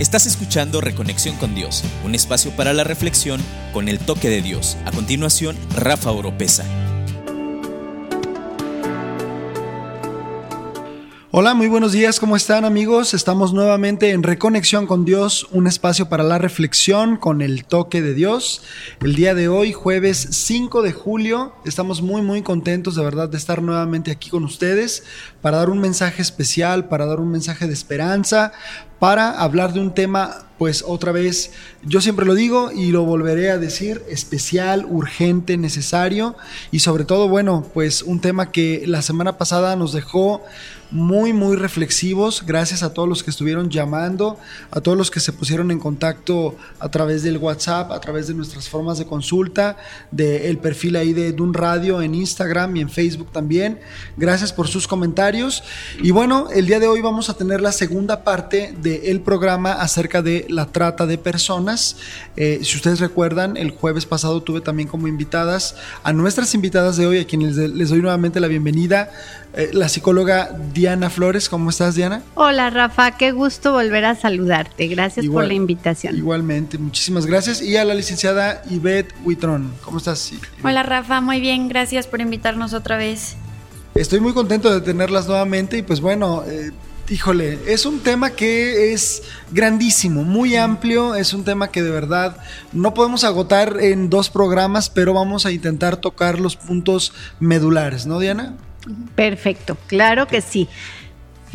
Estás escuchando Reconexión con Dios, un espacio para la reflexión con el toque de Dios. A continuación, Rafa Oropesa. Hola, muy buenos días, ¿cómo están amigos? Estamos nuevamente en Reconexión con Dios, un espacio para la reflexión con el toque de Dios. El día de hoy, jueves 5 de julio, estamos muy muy contentos de verdad de estar nuevamente aquí con ustedes para dar un mensaje especial, para dar un mensaje de esperanza, para hablar de un tema, pues otra vez, yo siempre lo digo y lo volveré a decir, especial, urgente, necesario y sobre todo, bueno, pues un tema que la semana pasada nos dejó muy, muy reflexivos. Gracias a todos los que estuvieron llamando, a todos los que se pusieron en contacto a través del WhatsApp, a través de nuestras formas de consulta, del perfil ahí de Dun Radio en Instagram y en Facebook también. Gracias por sus comentarios. Y bueno, el día de hoy vamos a tener la segunda parte del programa acerca de la trata de personas. Eh, si ustedes recuerdan, el jueves pasado tuve también como invitadas a nuestras invitadas de hoy, a quienes les doy nuevamente la bienvenida eh, la psicóloga Diana Flores. ¿Cómo estás, Diana? Hola, Rafa. Qué gusto volver a saludarte. Gracias por la invitación. Igualmente, muchísimas gracias. Y a la licenciada Ivette Huitrón. ¿Cómo estás? Hola, Rafa. Muy bien. Gracias por invitarnos otra vez. Estoy muy contento de tenerlas nuevamente y pues bueno... Eh, híjole, es un tema que es grandísimo, muy amplio, es un tema que de verdad no podemos agotar en dos programas, pero vamos a intentar tocar los puntos medulares, ¿no, Diana? Perfecto, claro que sí.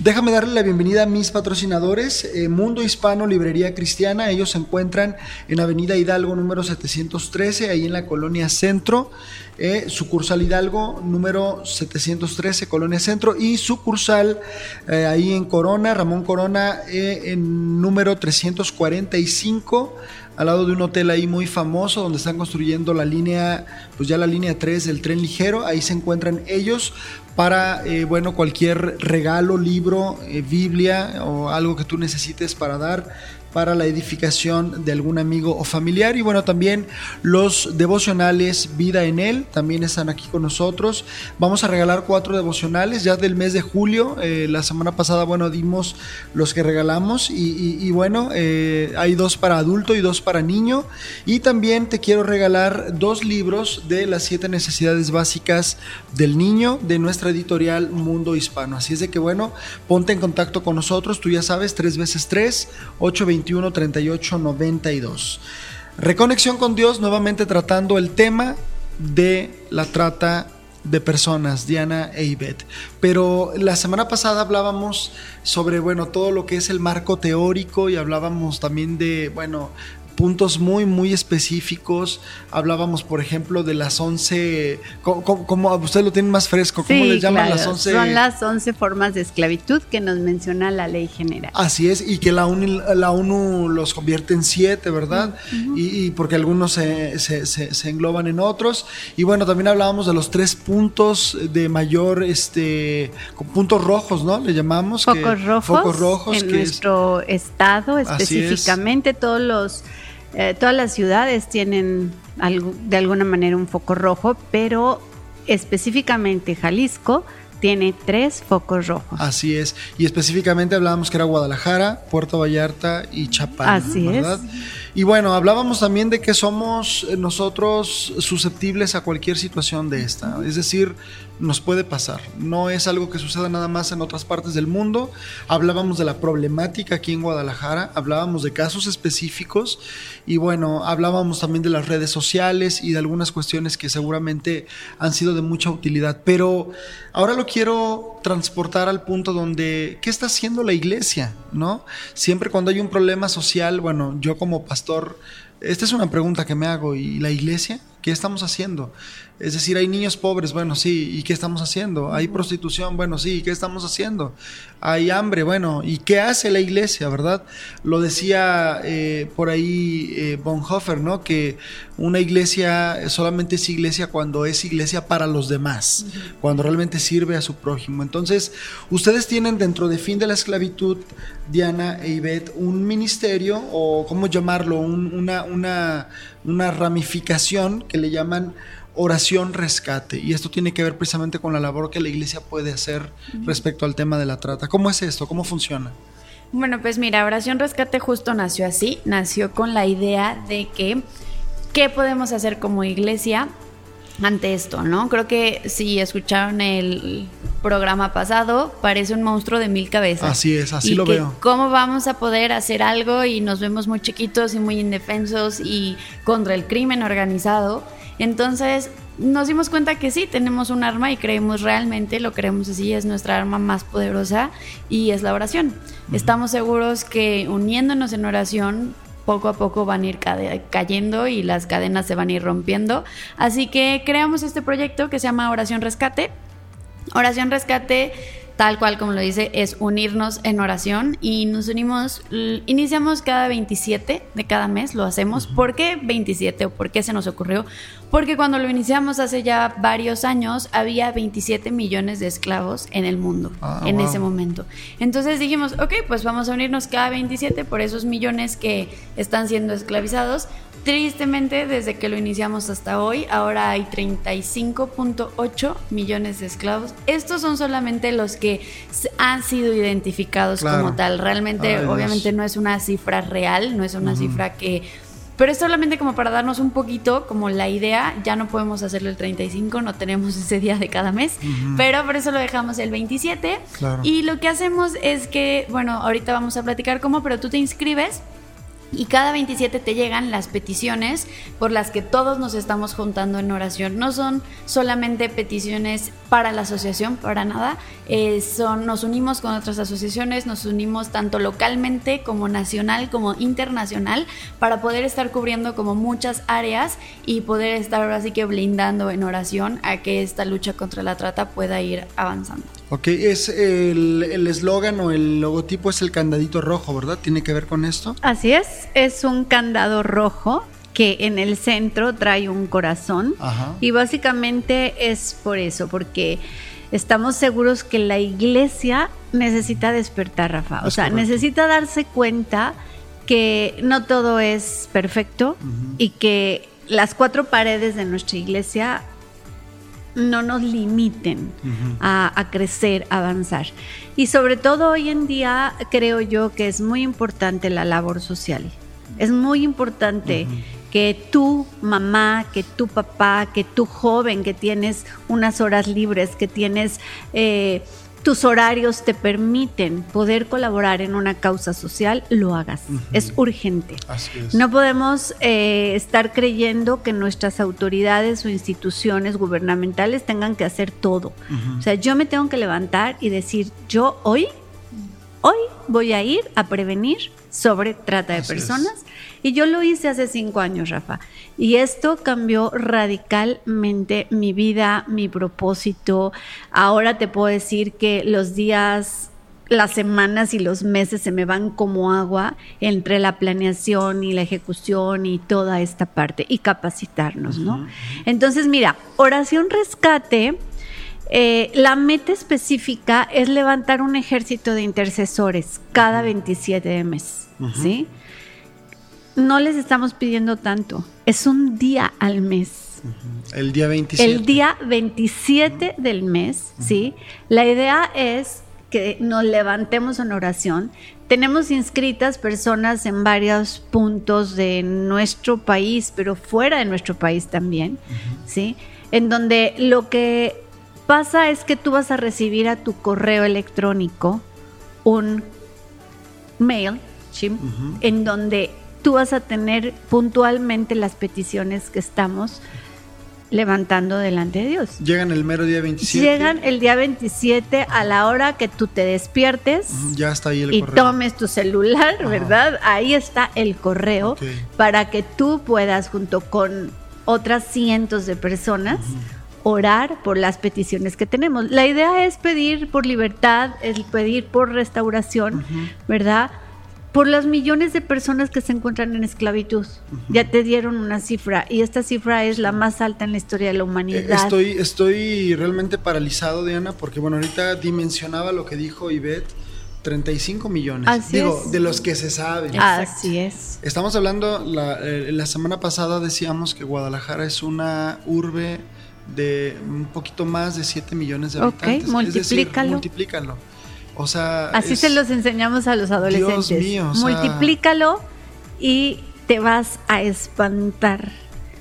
Déjame darle la bienvenida a mis patrocinadores, eh, Mundo Hispano Librería Cristiana. Ellos se encuentran en Avenida Hidalgo número 713, ahí en la colonia Centro. Eh, sucursal Hidalgo número 713, colonia Centro. Y sucursal eh, ahí en Corona, Ramón Corona, en número 345 al lado de un hotel ahí muy famoso donde están construyendo la línea, pues ya la línea 3 del tren ligero. Ahí se encuentran ellos para, eh, bueno, cualquier regalo, libro, eh, Biblia o algo que tú necesites para dar para la edificación de algún amigo o familiar. Y bueno, también los devocionales Vida en Él también están aquí con nosotros. Vamos a regalar cuatro devocionales ya del mes de julio. Eh, la semana pasada, bueno, dimos los que regalamos y, bueno, eh, hay dos para adulto y dos para niño. Y también te quiero regalar dos libros de las siete necesidades básicas del niño de nuestra editorial Mundo Hispano. Así es de que bueno, ponte en contacto con nosotros. Tú ya sabes, tres veces tres, ocho 21 38 92. Reconexión con Dios, nuevamente tratando el tema de la trata de personas, Diana e Ivette. Pero la semana pasada hablábamos sobre, bueno, todo lo que es el marco teórico y hablábamos también de, bueno, puntos muy, muy específicos. Hablábamos, por ejemplo, de las 11, como, usted lo tiene más fresco, ¿cómo le llaman las 11? Son las 11 formas de esclavitud que nos menciona la ley general. Así es, y que la ONU, la ONU los convierte en siete, ¿verdad? y, porque algunos se, se, engloban en otros. Y bueno, también hablábamos de los tres puntos de mayor, este, puntos rojos, ¿no? Le llamamos. Focos rojos. Focos rojos. En nuestro estado, específicamente, todos los eh, todas las ciudades tienen de alguna manera un foco rojo, pero específicamente Jalisco tiene tres focos rojos. Así es. Y específicamente hablábamos que era Guadalajara, Puerto Vallarta y Chapala. Así ¿verdad? es. Y bueno, hablábamos también de que somos nosotros susceptibles a cualquier situación de esta. Es decir, nos puede pasar. No es algo que suceda nada más en otras partes del mundo. Hablábamos de la problemática aquí en Guadalajara, hablábamos de casos específicos y bueno, hablábamos también de las redes sociales y de algunas cuestiones que seguramente han sido de mucha utilidad. Pero ahora lo quiero transportar al punto donde, ¿qué está haciendo la iglesia? ¿No? Siempre cuando hay un problema social, bueno, yo como pastor, esta es una pregunta que me hago, ¿y la iglesia? ¿Qué estamos haciendo? Es decir, hay niños pobres, bueno, sí, ¿y qué estamos haciendo? Hay prostitución, bueno, sí, ¿y qué estamos haciendo? Hay hambre, bueno, ¿y qué hace la iglesia, verdad? Lo decía eh, por ahí eh, Bonhoeffer, ¿no? Que una iglesia solamente es iglesia cuando es iglesia para los demás, cuando realmente sirve a su prójimo. Entonces, ustedes tienen dentro de Fin de la Esclavitud, Diana e Ivette, un ministerio, o cómo llamarlo, una, una, una ramificación que le llaman oración rescate. Y esto tiene que ver precisamente con la labor que la iglesia puede hacer respecto al tema de la trata. ¿Cómo es esto? ¿Cómo funciona? Bueno, pues mira, Oración Rescate justo nació así, nació con la idea de que qué podemos hacer como iglesia ante esto, ¿no? Creo que si escucharon el programa pasado, parece un monstruo de mil cabezas. Así es, así lo veo. ¿Cómo vamos a poder hacer algo y nos vemos muy chiquitos y muy indefensos y contra el crimen organizado? Entonces nos dimos cuenta que sí, tenemos un arma y creemos realmente, lo creemos así, es nuestra arma más poderosa y es la oración. Estamos seguros que uniéndonos en oración poco a poco van a ir cayendo y las cadenas se van a ir rompiendo. Así que creamos este proyecto que se llama Oración Rescate. Oración Rescate tal cual como lo dice, es unirnos en oración y nos unimos, iniciamos cada 27 de cada mes, lo hacemos. ¿Por qué 27 o por qué se nos ocurrió? Porque cuando lo iniciamos hace ya varios años había 27 millones de esclavos en el mundo ah, en ese momento. Entonces dijimos, ok, pues vamos a unirnos cada 27 por esos millones que están siendo esclavizados Tristemente, desde que lo iniciamos hasta hoy, ahora hay 35.8 millones de esclavos. Estos son solamente los que han sido identificados como tal. Realmente, obviamente, no es una cifra real, no es una cifra que... Pero es solamente como para darnos un poquito como la idea, ya no podemos hacerlo el 35, no tenemos ese día de cada mes, pero por eso lo dejamos el 27. Y lo que hacemos es que, bueno, ahorita vamos a platicar cómo, pero tú te inscribes y cada 27 te llegan las peticiones por las que todos nos estamos juntando en oración. No son solamente peticiones para la asociación, para nada. Eh, nos unimos con otras asociaciones, nos unimos tanto localmente como nacional como internacional para poder estar cubriendo como muchas áreas y poder estar así que blindando en oración a que esta lucha contra la trata pueda ir avanzando. Ok, es el eslogan o el logotipo es el candadito rojo, ¿verdad? ¿Tiene que ver con esto? Así es, es un candado rojo que en el centro trae un corazón. Y básicamente es por eso, porque estamos seguros que la iglesia necesita despertar, Rafa, o sea, necesita darse cuenta que no todo es perfecto y que las cuatro paredes de nuestra iglesia no nos limiten a, crecer, a avanzar. Y sobre todo hoy en día creo yo que es muy importante la labor social. Es muy importante que tu mamá, que tu papá, que tu joven que tienes unas horas libres, que tienes... Eh, tus horarios te permiten poder colaborar en una causa social, lo hagas. Es urgente. No podemos eh, estar creyendo que nuestras autoridades o instituciones gubernamentales tengan que hacer todo. O sea, yo me tengo que levantar y decir, yo hoy, hoy voy a ir a prevenir sobre trata de personas. Y yo lo hice hace cinco años, Rafa. Y esto cambió radicalmente mi vida, mi propósito. Ahora te puedo decir que los días, las semanas y los meses se me van como agua entre la planeación y la ejecución y toda esta parte y capacitarnos, ¿no? Entonces, mira, oración rescate. Eh, la meta específica es levantar un ejército de intercesores cada 27 de mes, ¿sí? No les estamos pidiendo tanto, es un día al mes. El día 27. El día 27 del mes, ¿sí? La idea es que nos levantemos en oración. Tenemos inscritas personas en varios puntos de nuestro país, pero fuera de nuestro país también, ¿sí? En donde lo que pasa es que tú vas a recibir a tu correo electrónico un mail, ¿sí? En donde tú vas a tener puntualmente las peticiones que estamos levantando delante de Dios. Llegan el mero día 27. Llegan el día 27 a la hora que tú te despiertes. Ya está ahí el y tomes tu celular, ¿verdad? Ahí está el correo para que tú puedas junto con otras cientos de personas orar por las peticiones que tenemos. La idea es pedir por libertad, es pedir por restauración, ¿verdad? Por las millones de personas que se encuentran en esclavitud. Ya te dieron una cifra y esta cifra es la más alta en la historia de la humanidad. Eh, estoy, estoy realmente paralizado, Diana, porque bueno, ahorita dimensionaba lo que dijo Ivette. 35 millones. Así Digo, de los que se saben. Así es. Estamos hablando, la, eh, la semana pasada decíamos que Guadalajara es una urbe de un poquito más de 7 millones de habitantes. Ok, multiplícalo. multiplícalo. O sea, así se los enseñamos a los adolescentes. Dios mío, Multiplícalo y te vas a espantar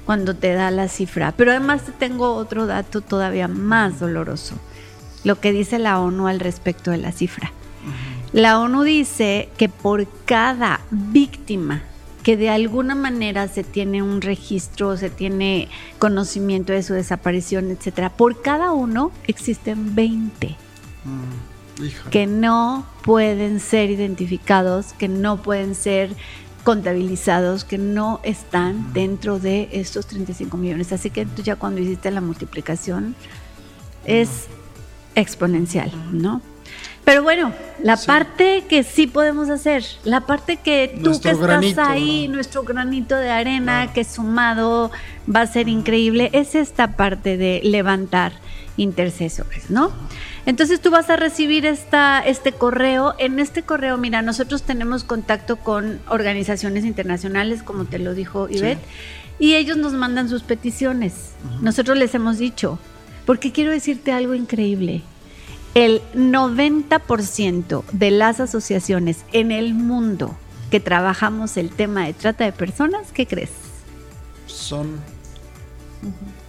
cuando te da la cifra. Pero además tengo otro dato todavía más doloroso, lo que dice la ONU al respecto de la cifra. La ONU dice que por cada víctima que de alguna manera se tiene un registro, se tiene conocimiento de su desaparición, etcétera, por cada uno existen 20 que no pueden ser identificados, que no pueden ser contabilizados, que no están dentro de estos 35 millones. Así que tú ya cuando hiciste la multiplicación es exponencial, ¿no? Pero bueno, la parte que sí podemos hacer, la parte que tú que estás ahí, nuestro granito de arena que sumado va a ser increíble, es esta parte de levantar intercesores, ¿no? Entonces tú vas a recibir esta, este correo. En este correo, mira, nosotros tenemos contacto con organizaciones internacionales, como te lo dijo Ivette, y ellos nos mandan sus peticiones. Nosotros les hemos dicho, porque quiero decirte algo increíble el 90% de las asociaciones en el mundo que trabajamos el tema de trata de personas, ¿qué crees? Son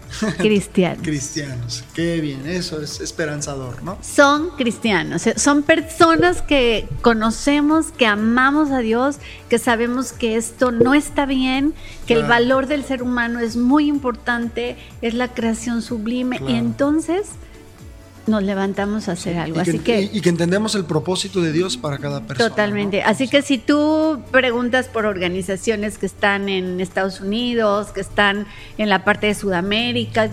cristianos. cristianos, qué bien, eso es esperanzador, ¿no? Son cristianos, son personas que conocemos, que amamos a Dios, que sabemos que esto no está bien, que el valor del ser humano es muy importante, es la creación sublime, y entonces nos levantamos a hacer algo. Y Así que, y, que entendemos el propósito de Dios para cada persona. Totalmente. Así que si tú preguntas por organizaciones que están en Estados Unidos, que están en la parte de Sudamérica,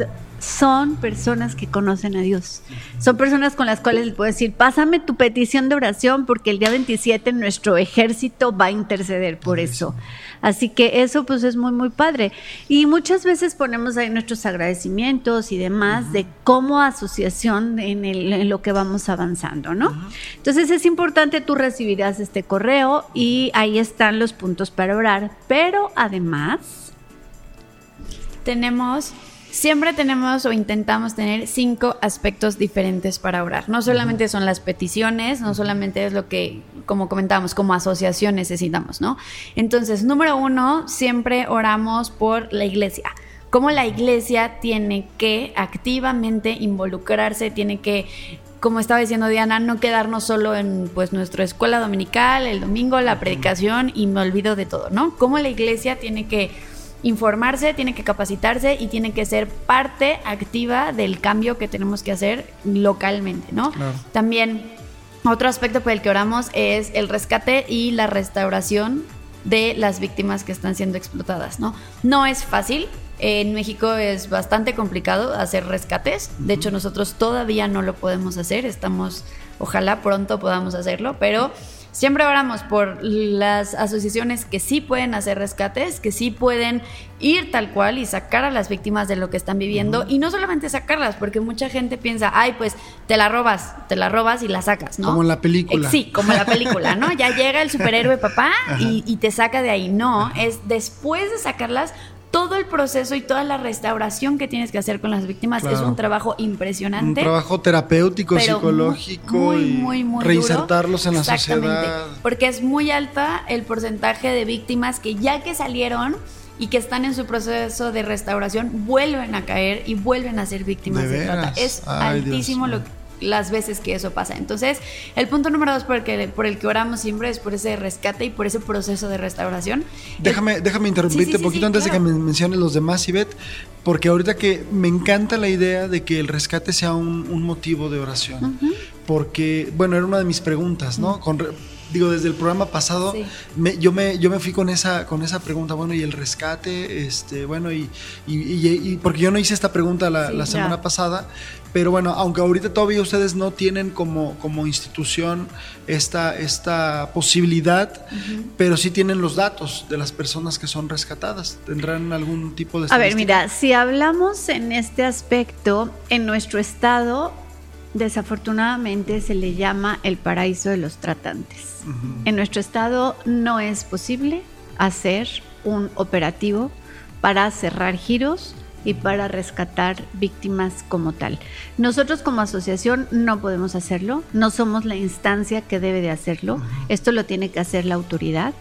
son personas que conocen a Dios. Son personas con las cuales les puedo decir, pásame tu petición de oración porque el día 27 nuestro ejército va a interceder por eso. Así que eso pues es muy, muy padre. Y muchas veces ponemos ahí nuestros agradecimientos y demás de cómo asociación en, en, lo que vamos avanzando, ¿no? Entonces es importante, tú recibirás este correo y ahí están los puntos para orar. Pero además... Tenemos siempre tenemos o intentamos tener cinco aspectos diferentes para orar. No solamente son las peticiones, no solamente es lo que, como comentábamos, como asociación necesitamos, ¿no? Entonces, número uno, siempre oramos por la iglesia. Cómo la iglesia tiene que activamente involucrarse, tiene que como estaba diciendo Diana, no quedarnos solo en pues nuestra escuela dominical, el domingo, la predicación y me olvido de todo, ¿no? Cómo la iglesia tiene que informarse, tiene que capacitarse y tiene que ser parte activa del cambio que tenemos que hacer localmente, ¿no? También otro aspecto por el que oramos es el rescate y la restauración de las víctimas que están siendo explotadas, ¿no? No es fácil, en México es bastante complicado hacer rescates. De hecho, nosotros todavía no lo podemos hacer. Estamos, ojalá pronto podamos hacerlo, pero Siempre oramos por las asociaciones que sí pueden hacer rescates, que sí pueden ir tal cual y sacar a las víctimas de lo que están viviendo. Y no solamente sacarlas, porque mucha gente piensa, ay, pues te la robas, te la robas y la sacas, ¿no? Como en la película. sí, como en la película, ¿no? Ya llega el superhéroe papá y, te saca de ahí. No, es después de sacarlas, todo el proceso y toda la restauración que tienes que hacer con las víctimas es un trabajo impresionante. Un trabajo terapéutico, psicológico y reinsertarlos en la sociedad. Porque es muy alta el porcentaje de víctimas que ya que salieron y que están en su proceso de restauración vuelven a caer y vuelven a ser víctimas de, trata. Es altísimo lo que las veces que eso pasa. Entonces, el punto número dos por el que, por el que oramos siempre es por ese rescate y por ese proceso de restauración. Déjame, déjame interrumpirte un poquito antes de que me menciones los demás, Ivette, porque ahorita que me encanta la idea de que el rescate sea un, motivo de oración. Porque, bueno, era una de mis preguntas, ¿no? Con digo, desde el programa pasado, yo, me, yo me fui con esa, con esa pregunta, bueno, y el rescate, este, bueno, y, y, porque yo no hice esta pregunta la, semana pasada, pero bueno, aunque ahorita todavía ustedes no tienen como, como institución esta, esta posibilidad, pero sí tienen los datos de las personas que son rescatadas. ¿Tendrán algún tipo de... A ver, mira, si hablamos en este aspecto, en nuestro estado desafortunadamente se le llama el paraíso de los tratantes. En nuestro estado no es posible hacer un operativo para cerrar giros y para rescatar víctimas como tal. Nosotros como asociación no podemos hacerlo, no somos la instancia que debe de hacerlo, esto lo tiene que hacer la autoridad.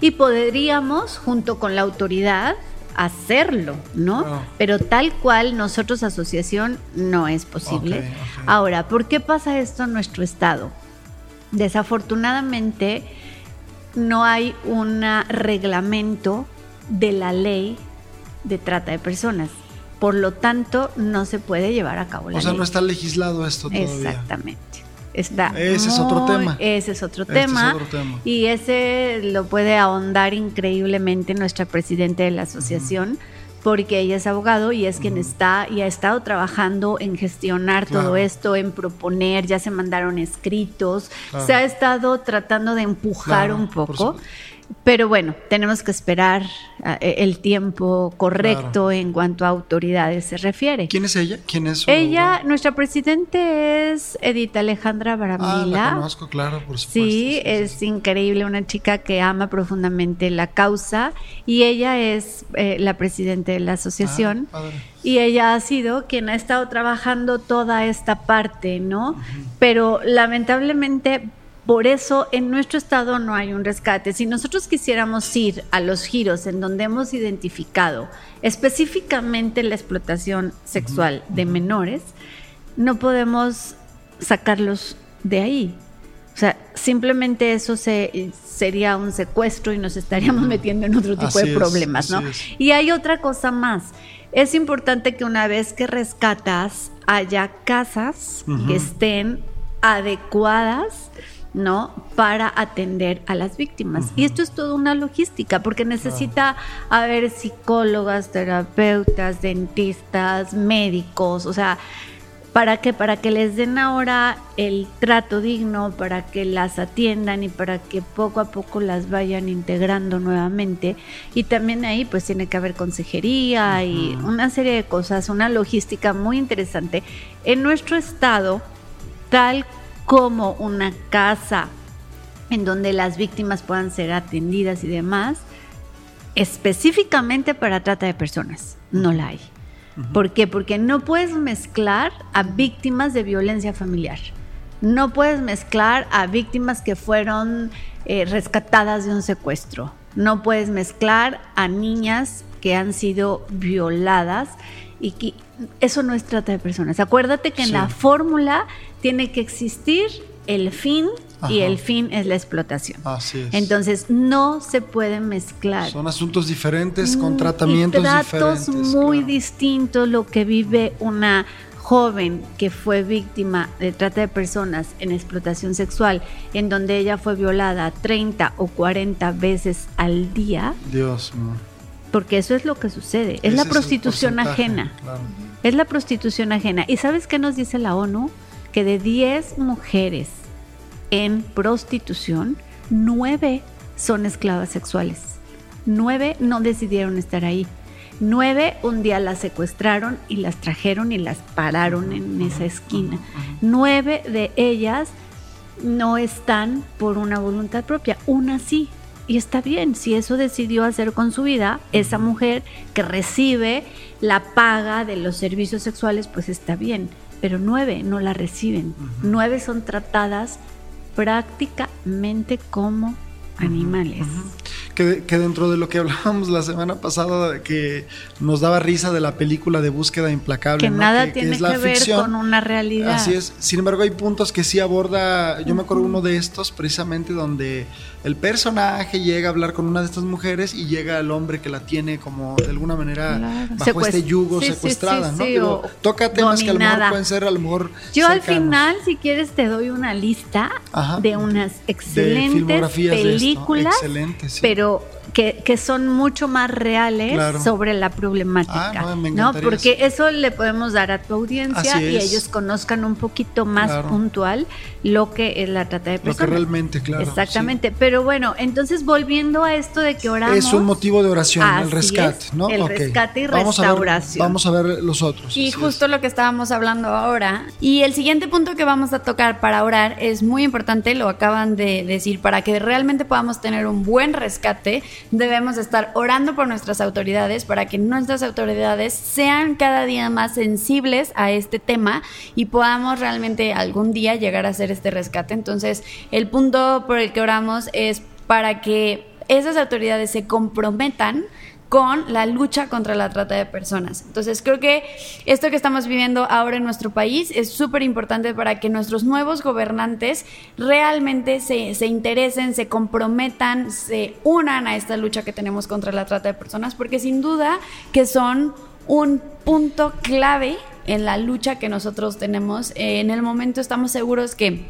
Y podríamos junto con la autoridad hacerlo, ¿no? Pero tal cual nosotros asociación no es posible. Ahora, ¿por qué pasa esto en nuestro estado? Desafortunadamente no hay un reglamento de la ley de trata de personas. Por lo tanto, no se puede llevar a cabo la O sea, no está legislado esto todavía. Exactamente. Está ese es otro tema. Ese es otro, tema, Y ese lo puede ahondar increíblemente nuestra presidenta de la asociación. porque ella es abogado y es quien está y ha estado trabajando en gestionar todo esto, en proponer, ya se mandaron escritos, se ha estado tratando de empujar un poco. Pero bueno, tenemos que esperar ah, e, el tiempo correcto en cuanto a autoridades se refiere. ¿Quién es ella? ¿Quién es ella, nuestra presidente es Edith Alejandra Baramila. Ah, la conozco, claro, por supuesto. Sí, es increíble, una chica que ama profundamente la causa y ella es eh, la presidenta de la asociación. Ah, y ella ha sido quien ha estado trabajando toda esta parte, ¿no? Pero lamentablemente por eso en nuestro estado no hay un rescate. Si nosotros quisiéramos ir a los giros en donde hemos identificado específicamente la explotación sexual de menores, no podemos sacarlos de ahí. O sea, simplemente eso se, sería un secuestro y nos estaríamos metiendo en otro tipo de problemas, ¿no? Y hay otra cosa más. Es importante que una vez que rescatas haya casas que estén adecuadas ¿no? Para atender a las víctimas. Y esto es toda una logística, porque necesita haber psicólogas, terapeutas, dentistas, médicos, o sea, ¿para qué? Para que les den ahora el trato digno, para que las atiendan y para que poco a poco las vayan integrando nuevamente. Y también ahí pues tiene que haber consejería y una serie de cosas, una logística muy interesante. En nuestro estado, tal como una casa en donde las víctimas puedan ser atendidas y demás, específicamente para trata de personas. No la hay. ¿Por qué? Porque no puedes mezclar a víctimas de violencia familiar. No puedes mezclar a víctimas que fueron eh, rescatadas de un secuestro. No puedes mezclar a niñas que han sido violadas y que eso no es trata de personas. Acuérdate que en la fórmula tiene que existir el fin y el fin es la explotación. Así es. Entonces no se pueden mezclar. Son asuntos diferentes con tratamientos y tratos muy distintos lo que vive una joven que fue víctima de trata de personas en explotación sexual, en donde ella fue violada 30 o 40 veces al día. Dios mío. Porque eso es lo que sucede. Es la prostitución ajena. Es la prostitución ajena. ¿Y sabes qué nos dice la ONU? Que de 10 mujeres en prostitución, 9 son esclavas sexuales. 9 no decidieron estar ahí. 9 un día las secuestraron y las trajeron y las pararon en esa esquina. 9 de ellas no están por una voluntad propia. Una sí, y está bien, si eso decidió hacer con su vida, esa mujer que recibe la paga de los servicios sexuales, pues está bien, pero nueve no la reciben. Nueve son tratadas prácticamente como animales que, dentro de lo que hablábamos la semana pasada, que nos daba risa de la película de Búsqueda Implacable. Que nada tiene que, ver con una realidad. Así es. Sin embargo, hay puntos que sí aborda. Yo me acuerdo uno de estos, precisamente, donde el personaje llega a hablar con una de estas mujeres y llega el hombre que la tiene como de alguna manera bajo este yugo secuestrada, ¿no? toca temas que a lo mejor pueden ser a lo mejor. Yo al final, si quieres, te doy una lista de unas excelentes películas, pero よ。Que, son mucho más reales sobre la problemática, ah, no, Porque eso le podemos dar a tu audiencia y ellos conozcan un poquito más puntual lo que es la trata de personas. Lo que realmente, claro. Exactamente, pero bueno, entonces volviendo a esto de que oramos. Es un motivo de oración, el rescate, ¿no? El rescate y restauración. vamos a ver los otros. Y justo lo que estábamos hablando ahora. Y el siguiente punto que vamos a tocar para orar es muy importante, lo acaban de decir, para que realmente podamos tener un buen rescate, debemos estar orando por nuestras autoridades para que nuestras autoridades sean cada día más sensibles a este tema y podamos realmente algún día llegar a hacer este rescate. Entonces, el punto por el que oramos es para que esas autoridades se comprometan con la lucha contra la trata de personas. Entonces creo que esto que estamos viviendo ahora en nuestro país es súper importante para que nuestros nuevos gobernantes realmente se, se, interesen, se comprometan, se unan a esta lucha que tenemos contra la trata de personas, porque sin duda que son un punto clave en la lucha que nosotros tenemos. en el momento estamos seguros que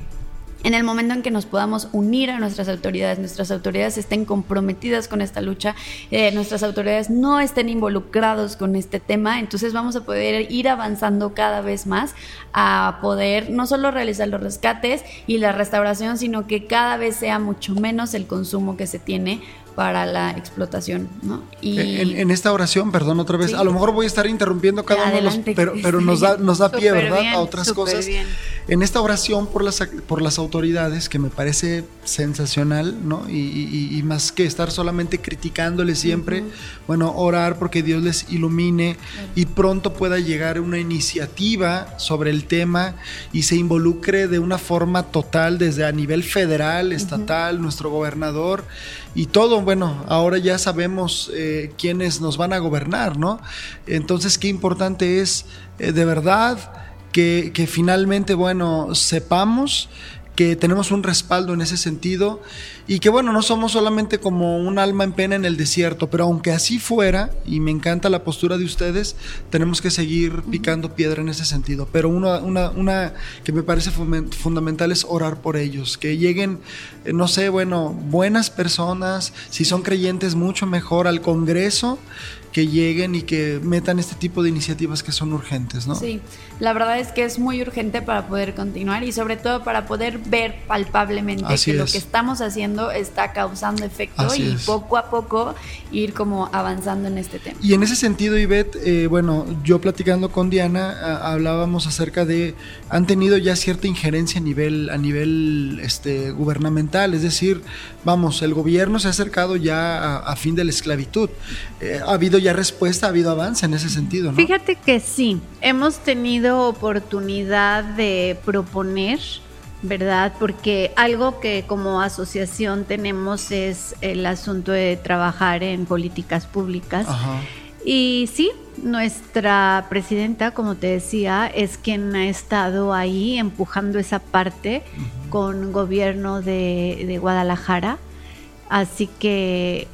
en el momento en que nos podamos unir a nuestras autoridades, nuestras autoridades estén comprometidas con esta lucha, eh, nuestras autoridades no estén involucrados con este tema, entonces vamos a poder ir avanzando cada vez más a poder no solo realizar los rescates y la restauración, sino que cada vez sea mucho menos el consumo que se tiene para la explotación, ¿no? Y en, esta oración, perdón otra vez, a lo mejor voy a estar interrumpiendo cada uno de los, pero, pero nos da, nos da pie, ¿verdad? a otras cosas. En esta oración por las, por las autoridades, que me parece sensacional, ¿no? Y, más que estar solamente criticándole siempre, bueno, orar porque Dios les ilumine y pronto pueda llegar una iniciativa sobre el tema y se involucre de una forma total desde a nivel federal, estatal, nuestro gobernador y todo, bueno, ahora ya sabemos eh, quiénes nos van a gobernar, ¿no? Entonces, qué importante es eh, de verdad que, que finalmente, bueno, sepamos que tenemos un respaldo en ese sentido y que bueno, no somos solamente como un alma en pena en el desierto, pero aunque así fuera, y me encanta la postura de ustedes, tenemos que seguir picando piedra en ese sentido. Pero una, una, una que me parece fundamental es orar por ellos, que lleguen, eh, no sé, bueno, buenas personas, si son creyentes mucho mejor al Congreso que lleguen y que metan este tipo de iniciativas que son urgentes, ¿no? Sí, la verdad es que es muy urgente para poder continuar y sobre todo para poder ver palpablemente que lo que estamos haciendo está causando efecto y poco a poco ir como avanzando en este tema. Y en ese sentido, Ivette, eh, bueno, yo platicando con Diana hablábamos acerca de han tenido ya cierta injerencia a nivel a nivel este gubernamental, es decir, vamos, el gobierno se ha acercado ya a, fin de la esclavitud. Eh, ha habido ya respuesta, ha habido avance en ese sentido, ¿no? Fíjate que sí, hemos tenido oportunidad de proponer, ¿verdad? Porque algo que como asociación tenemos es el asunto de trabajar en políticas públicas. Y sí, nuestra presidenta, como te decía, es quien ha estado ahí empujando esa parte con gobierno de, de Guadalajara. Así que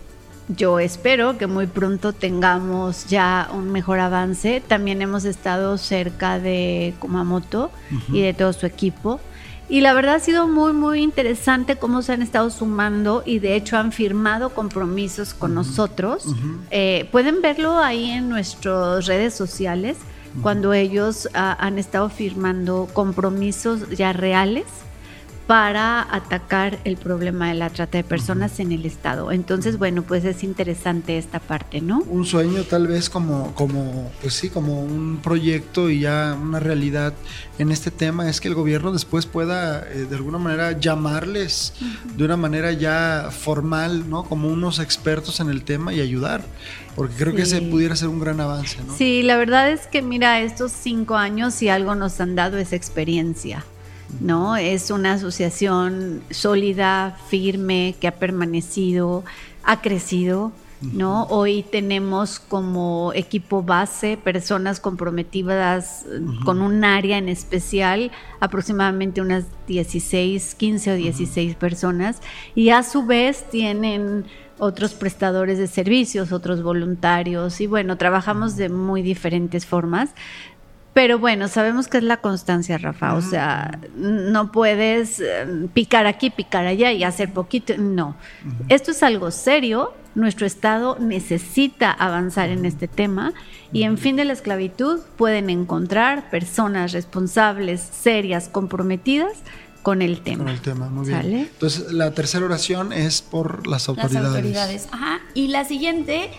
yo espero que muy pronto tengamos ya un mejor avance. También hemos estado cerca de Kumamoto y de todo su equipo. Y la verdad ha sido muy, muy interesante cómo se han estado sumando y de hecho han firmado compromisos con nosotros. Eh, pueden verlo ahí en nuestras redes sociales cuando ellos ah, han estado firmando compromisos ya reales para atacar el problema de la trata de personas en el Estado. Entonces, bueno, pues es interesante esta parte, ¿no? Un sueño tal vez como, como, pues sí, como un proyecto y ya una realidad en este tema es que el gobierno después pueda eh, de alguna manera llamarles de una manera ya formal, ¿no? Como unos expertos en el tema y ayudar porque creo que ese pudiera ser un gran avance. ¿no? Sí, la verdad es que mira, estos cinco años si algo nos han dado es experiencia. ¿No? Es una asociación sólida, firme, que ha permanecido, ha crecido, ¿no? Hoy tenemos como equipo base personas comprometidas con un área en especial, aproximadamente unas 16, 15 o 16 personas, y a su vez tienen otros prestadores de servicios, otros voluntarios, y bueno, trabajamos de muy diferentes formas, pero bueno, sabemos que es la constancia, Rafa. O sea, no puedes eh, picar aquí, picar allá y hacer poquito. No. Esto es algo serio. Nuestro Estado necesita avanzar en este tema y en fin de la esclavitud pueden encontrar personas responsables, serias, comprometidas con el tema. Con el tema, muy bien. Entonces, la tercera oración es por las autoridades. Las autoridades, ajá. Y la siguiente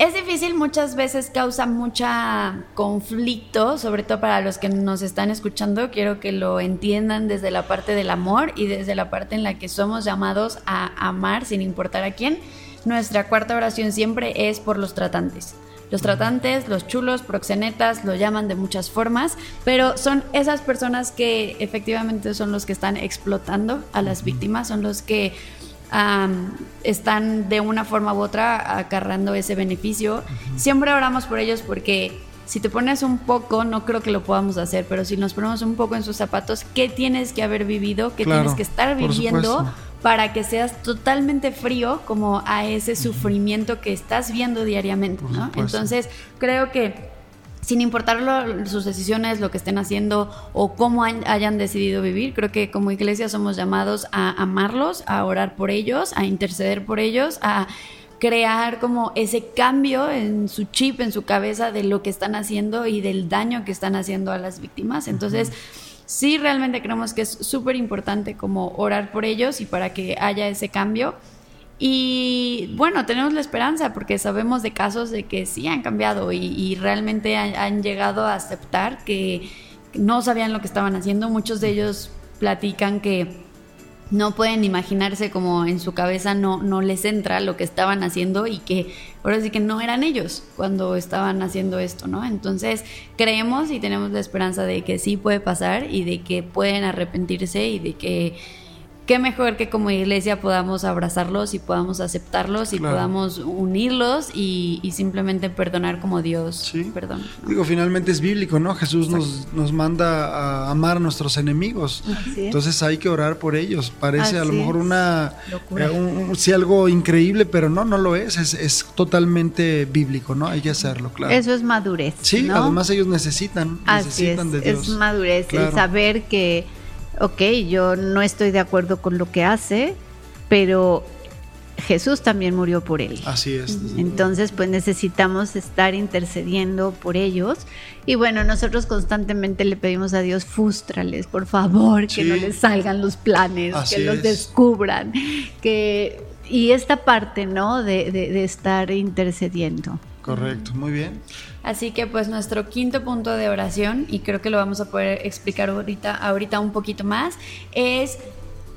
es difícil, muchas veces causa mucha conflicto, sobre todo para los que nos están escuchando. Quiero que lo entiendan desde la parte del amor y desde la parte en la que somos llamados a amar sin importar a quién. nuestra cuarta oración siempre es por los tratantes. Los tratantes, los chulos, proxenetas, lo llaman de muchas formas, pero son esas personas que efectivamente son los que están explotando a las víctimas, son los que están de una forma u otra agarrando ese beneficio. Siempre oramos por ellos porque si te pones un poco, no creo que lo podamos hacer, pero si nos ponemos un poco en sus zapatos, ¿qué tienes que haber vivido? ¿Qué tienes que estar viviendo? para que seas totalmente frío como a ese sufrimiento que estás viendo diariamente, ¿no? Entonces, creo que sin importar sus decisiones, lo que estén haciendo o cómo hayan decidido vivir, creo que como iglesia somos llamados a amarlos, a orar por ellos, a interceder por ellos, a crear como ese cambio en su chip, en su cabeza de lo que están haciendo y del daño que están haciendo a las víctimas. Entonces, sí realmente creemos que es súper importante como orar por ellos y para que haya ese cambio. Y bueno, tenemos la esperanza porque sabemos de casos de que sí han cambiado y, realmente han, llegado a aceptar que no sabían lo que estaban haciendo. Muchos de ellos platican que no pueden imaginarse como en su cabeza no, no les entra lo que estaban haciendo y que ahora sí que no eran ellos cuando estaban haciendo esto, ¿no? Entonces creemos y tenemos la esperanza de que sí puede pasar y de que pueden arrepentirse y de que qué mejor que como iglesia podamos abrazarlos y podamos aceptarlos y podamos unirlos y, simplemente perdonar como Dios sí. perdona. Digo, finalmente es bíblico, ¿no? Jesús nos, nos, manda a amar a nuestros enemigos. Entonces hay que orar por ellos. Parece a lo mejor una... Eh, sí, algo increíble, pero no, no lo es. es. totalmente bíblico, ¿no? Hay que hacerlo, claro. Eso es madurez. Sí, además ellos necesitan, necesitan de Dios. Es madurez, el saber que ok, yo no estoy de acuerdo con lo que hace, pero Jesús también murió por él. Así es. Entonces, pues necesitamos estar intercediendo por ellos. Y bueno, nosotros constantemente le pedimos a Dios, fústrales, por favor, que no les salgan los planes, que los descubran, que... Y esta parte, ¿no? De, de estar intercediendo. Correcto, muy bien. Así que pues nuestro quinto punto de oración, y creo que lo vamos a poder explicar ahorita, ahorita un poquito más, es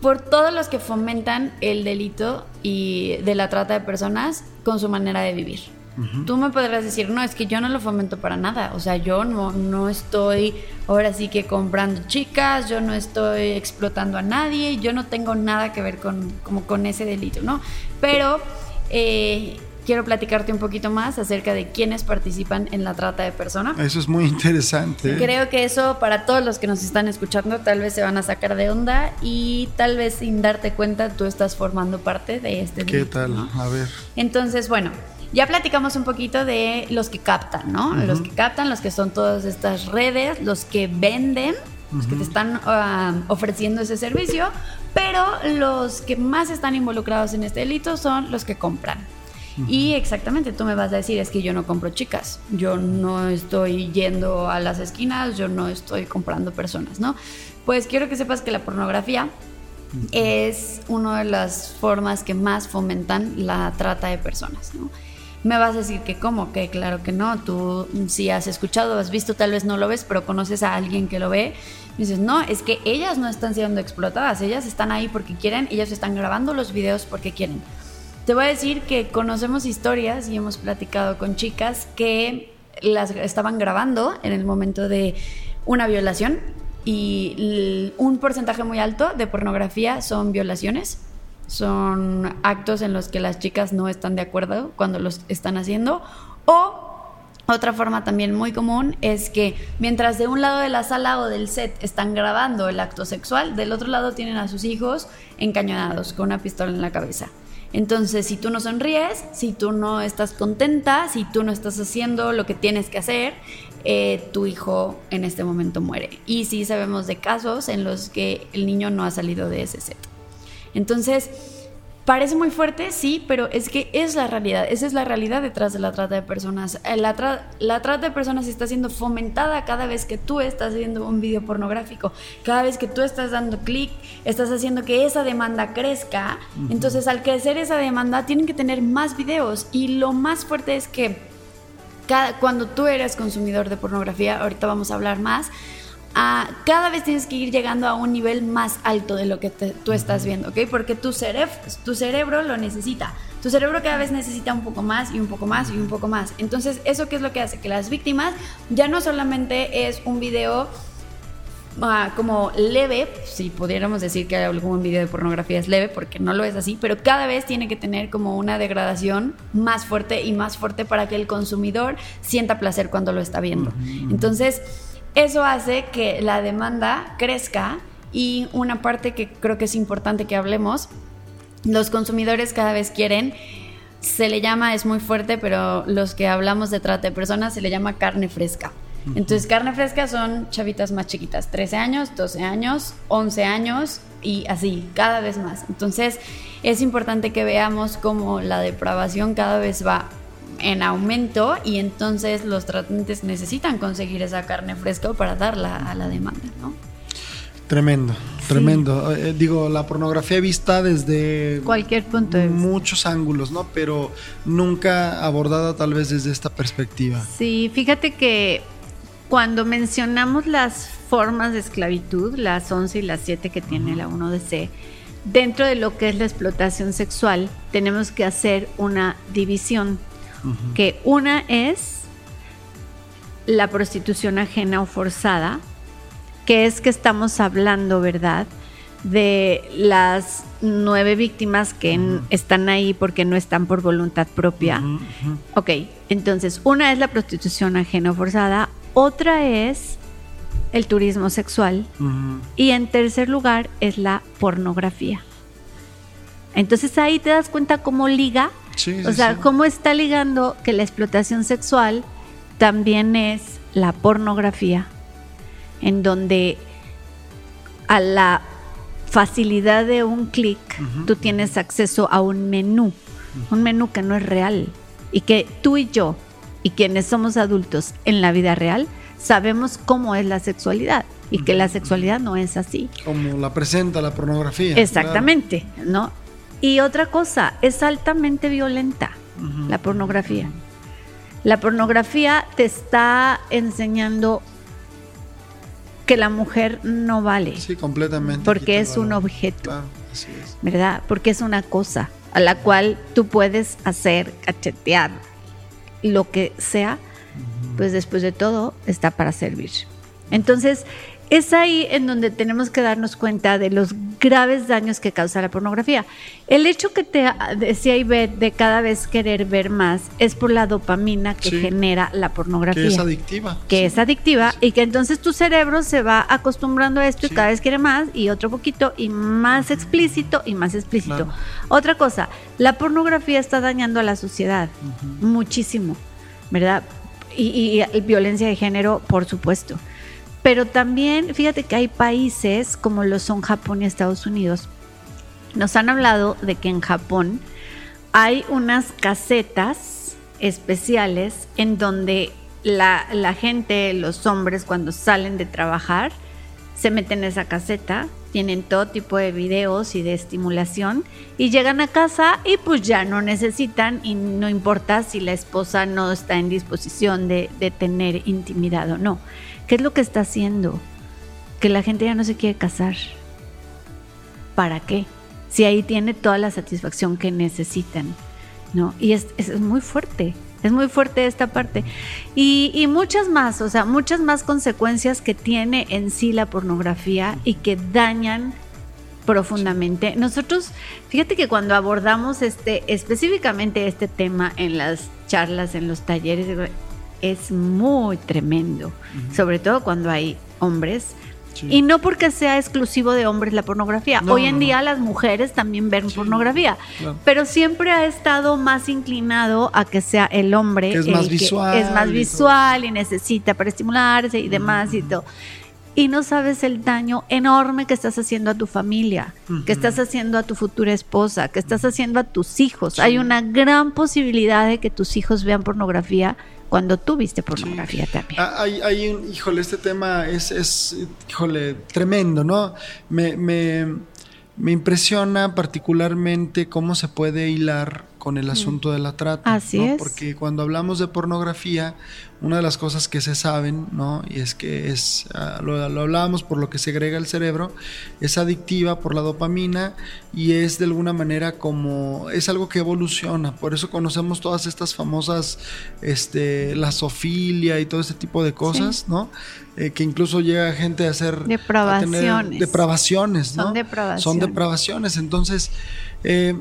por todos los que fomentan el delito y de la trata de personas con su manera de vivir. Tú me podrás decir, no, es que yo no lo fomento para nada. O sea, yo no, no estoy ahora sí que comprando chicas, yo no estoy explotando a nadie, yo no tengo nada que ver con, como con ese delito, ¿no? Pero eh, quiero platicarte un poquito más acerca de quiénes participan en la trata de personas. Eso es muy interesante. Creo que eso para todos los que nos están escuchando tal vez se van a sacar de onda y tal vez sin darte cuenta tú estás formando parte de este ¿Qué tal? A ver. Entonces, bueno, ya platicamos un poquito de los que captan, ¿no? Los que captan, los que son todas estas redes, los que venden, los que te están ah, ofreciendo ese servicio, pero los que más están involucrados en este delito son los que compran. Y exactamente, tú me vas a decir, es que yo no compro chicas, yo no estoy yendo a las esquinas, yo no estoy comprando personas, ¿no? Pues quiero que sepas que la pornografía es una de las formas que más fomentan la trata de personas, ¿no? Me vas a decir que cómo, que claro que no, tú si has escuchado, has visto, tal vez no lo ves, pero conoces a alguien que lo ve, dices, no, es que ellas no están siendo explotadas, ellas están ahí porque quieren, ellas están grabando los videos porque quieren. Te voy a decir que conocemos historias y hemos platicado con chicas que las estaban grabando en el momento de una violación y un porcentaje muy alto de pornografía son violaciones. Son actos en los que las chicas no están de acuerdo cuando los están haciendo. O otra forma también muy común es que mientras de un lado de la sala o del set están grabando el acto sexual, del otro lado tienen a sus hijos encañonados con una pistola en la cabeza. Entonces, si tú no sonríes, si tú no estás contenta, si tú no estás haciendo lo que tienes que hacer, eh, tu hijo en este momento muere. Y sí sabemos de casos en los que el niño no ha salido de ese set. Entonces, Parece muy fuerte, sí, pero es que es la realidad. Esa es la realidad detrás de la trata de personas. Eh, la, trata de personas está siendo fomentada cada vez que tú estás viendo un video pornográfico. Cada vez que tú estás dando clic, estás haciendo que esa demanda crezca. Entonces, al crecer esa demanda, tienen que tener más videos. Y lo más fuerte es que cada, cuando tú eres consumidor de pornografía, ahorita vamos a hablar más, cada vez tienes que ir llegando a un nivel más alto de lo que tú estás viendo, ¿ok? Porque tu cerebro, tu cerebro lo necesita. tu cerebro cada vez necesita un poco más y un poco más y un poco más. Entonces, ¿eso qué es lo que hace? Que las víctimas ya no solamente es un video Ah, como leve, si pudiéramos decir que algún video de pornografía es leve, porque no lo es así, pero cada vez tiene que tener como una degradación más fuerte y más fuerte para que el consumidor sienta placer cuando lo está viendo. Entonces, eso hace que la demanda crezca y una parte que creo que es importante que hablemos, los consumidores cada vez quieren se le llama, es muy fuerte, pero los que hablamos de trata de personas se le llama carne fresca. Entonces, carne fresca son chavitas más chiquitas, 13 años, 12 años, 11 años y así, cada vez más. Entonces, es importante que veamos cómo la depravación cada vez va en aumento y entonces los tratantes necesitan conseguir esa carne fresca para darla a la demanda, ¿no? Tremendo, tremendo. Eh, digo, la pornografía vista desde cualquier punto de muchos ángulos, ¿no? Pero nunca abordada tal vez desde esta perspectiva. Sí, fíjate que cuando mencionamos las formas de esclavitud, las 11 y las 7 que tiene la 1DC, dentro de lo que es la explotación sexual, tenemos que hacer una división, que una es la prostitución ajena o forzada, que es que estamos hablando, ¿verdad? De las nueve víctimas que están ahí porque no están por voluntad propia. Ok, entonces, una es la prostitución ajena o forzada, otra es el turismo sexual. Y en tercer lugar es la pornografía. Entonces ahí te das cuenta cómo liga, o sea, cómo está ligando que la explotación sexual también es la pornografía, en donde a la facilidad de un clic tú tienes acceso a un menú, un menú que no es real y que tú y yo y quienes somos adultos en la vida real sabemos cómo es la sexualidad y que la sexualidad no es así. Como la presenta la pornografía. Exactamente, ¿no? Y otra cosa, es altamente violenta la pornografía. La pornografía te está enseñando que la mujer no vale. Sí, completamente. Porque es un objeto. Claro, así es. ¿Verdad? Porque es una cosa a la cual tú puedes hacer, cachetear, lo que sea, pues después de todo está para servir. Entonces, es ahí en donde tenemos que darnos cuenta de los graves daños que causa la pornografía. El hecho que te decía Ivette de cada vez querer ver más es por la dopamina que genera la pornografía. Que es adictiva. Que es adictiva y que entonces tu cerebro se va acostumbrando a esto y cada vez quiere más y otro poquito y más explícito y más explícito. Otra cosa, la pornografía está dañando a la sociedad muchísimo, ¿verdad? y violencia de género, por supuesto. Pero también, fíjate que hay países como lo son Japón y Estados Unidos. Nos han hablado de que en Japón hay unas casetas especiales en donde la, gente, los hombres, cuando salen de trabajar, se meten en esa caseta, tienen todo tipo de videos y de estimulación y llegan a casa y pues ya no necesitan y no importa si la esposa no está en disposición de, de tener intimidad o no. ¿Qué es lo que está haciendo? Que la gente ya no se quiere casar. ¿Para qué? Si ahí tiene toda la satisfacción que necesitan. ¿no? Y es, es muy fuerte, es muy fuerte esta parte. Y, y, muchas más, o sea, muchas más consecuencias que tiene en sí la pornografía y que dañan profundamente. Nosotros, fíjate que cuando abordamos este, específicamente este tema en las charlas, en los talleres, es muy tremendo, sobre todo cuando hay hombres. Y no porque sea exclusivo de hombres la pornografía. Hoy en día las mujeres también ven pornografía, pero siempre ha estado más inclinado a que sea el hombre que es más visual, es más visual y, necesita para estimularse y demás y todo. Y no sabes el daño enorme que estás haciendo a tu familia, que estás haciendo a tu futura esposa, que estás haciendo a tus hijos. Hay una gran posibilidad de que tus hijos vean pornografía cuando tú viste pornografía también. Ah, hay, hay un, híjole, este tema es, es híjole, tremendo, ¿no? Me, me, me impresiona particularmente cómo se puede hilar con el asunto de la trata. Así es. Porque cuando hablamos de pornografía, una de las cosas que se saben, ¿no? Y es que es, ah, lo, hablábamos por lo que segrega el cerebro, es adictiva por la dopamina y es de alguna manera como, es algo que evoluciona, por eso conocemos todas estas famosas, este, la sofilia y todo este tipo de cosas, ¿no? Eh, que incluso llega gente a hacer... Depravaciones. depravaciones, ¿no? Son depravaciones. Son depravaciones, entonces... Eh,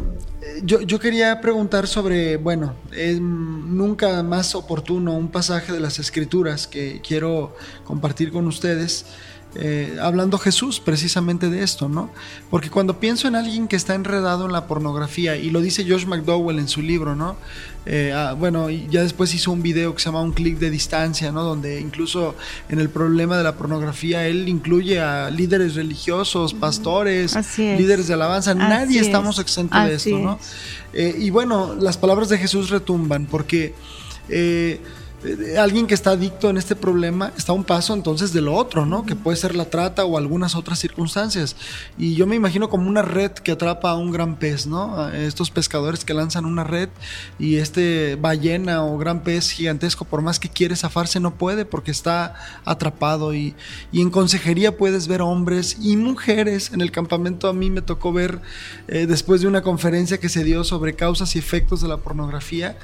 yo, quería preguntar sobre, bueno, es nunca más oportuno un pasaje de las escrituras que quiero compartir con ustedes eh, hablando Jesús precisamente de esto, ¿no? Porque cuando pienso en alguien que está enredado en la pornografía, y lo dice Josh McDowell en su libro, ¿no? Eh, ah, bueno, ya después hizo un video que se llama Un clic de distancia, ¿no? Donde incluso en el problema de la pornografía él incluye a líderes religiosos, pastores, líderes de alabanza, nadie estamos exentos de esto, ¿no? Eh, y bueno, las palabras de Jesús retumban porque... Eh, alguien que está adicto en este problema está a un paso entonces de lo otro, ¿no? Que puede ser la trata o algunas otras circunstancias. Y yo me imagino como una red que atrapa a un gran pez, ¿no? estos pescadores que lanzan una red y este ballena o gran pez gigantesco, por más que quiere zafarse, no puede porque está atrapado. Y, en consejería puedes ver hombres y mujeres. En el campamento a mí me tocó ver, eh, después de una conferencia que se dio sobre causas y efectos de la pornografía,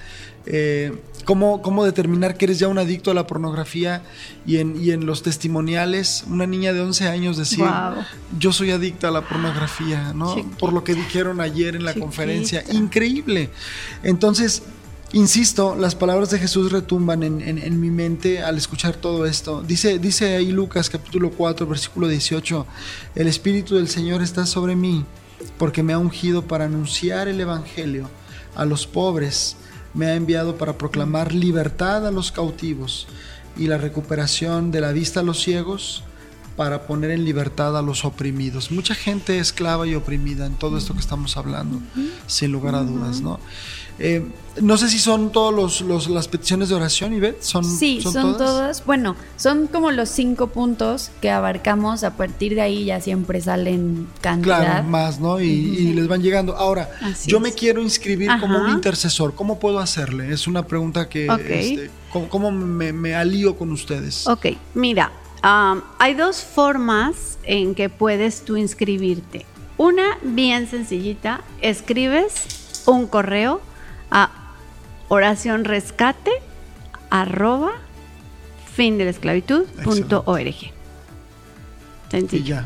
eh, cómo, cómo, determinar que eres ya un adicto a la pornografía y en, y en los testimoniales, una niña de 11 años decía, yo soy adicta a la pornografía, ¿no? Por lo que dijeron ayer en la conferencia, increíble. Entonces, Insisto, las palabras de Jesús retumban en, en, mi mente al escuchar todo esto. Dice, dice ahí Lucas capítulo 4, versículo 18, el Espíritu del Señor está sobre mí porque me ha ungido para anunciar el Evangelio a los pobres me ha enviado para proclamar libertad a los cautivos y la recuperación de la vista a los ciegos, para poner en libertad a los oprimidos. Mucha gente esclava y oprimida en todo esto que estamos hablando, sin lugar a dudas, ¿no? Eh, no sé si son todas los, las peticiones de oración, Ivette. ¿Son, sí, son, todas? Bueno, son como los cinco puntos que abarcamos. A partir de ahí ya siempre salen cantidad. Claro, más, ¿no? Y, les van llegando. Ahora, yo me quiero inscribir como un intercesor. ¿Cómo puedo hacerle? Es una pregunta que... Este, ¿Cómo, me, me, alío con ustedes? Ok, mira, um, hay dos formas en que puedes tú inscribirte. Una bien sencillita, escribes un correo a oración rescate arroba fin de la esclavitud punto org. Sencillo.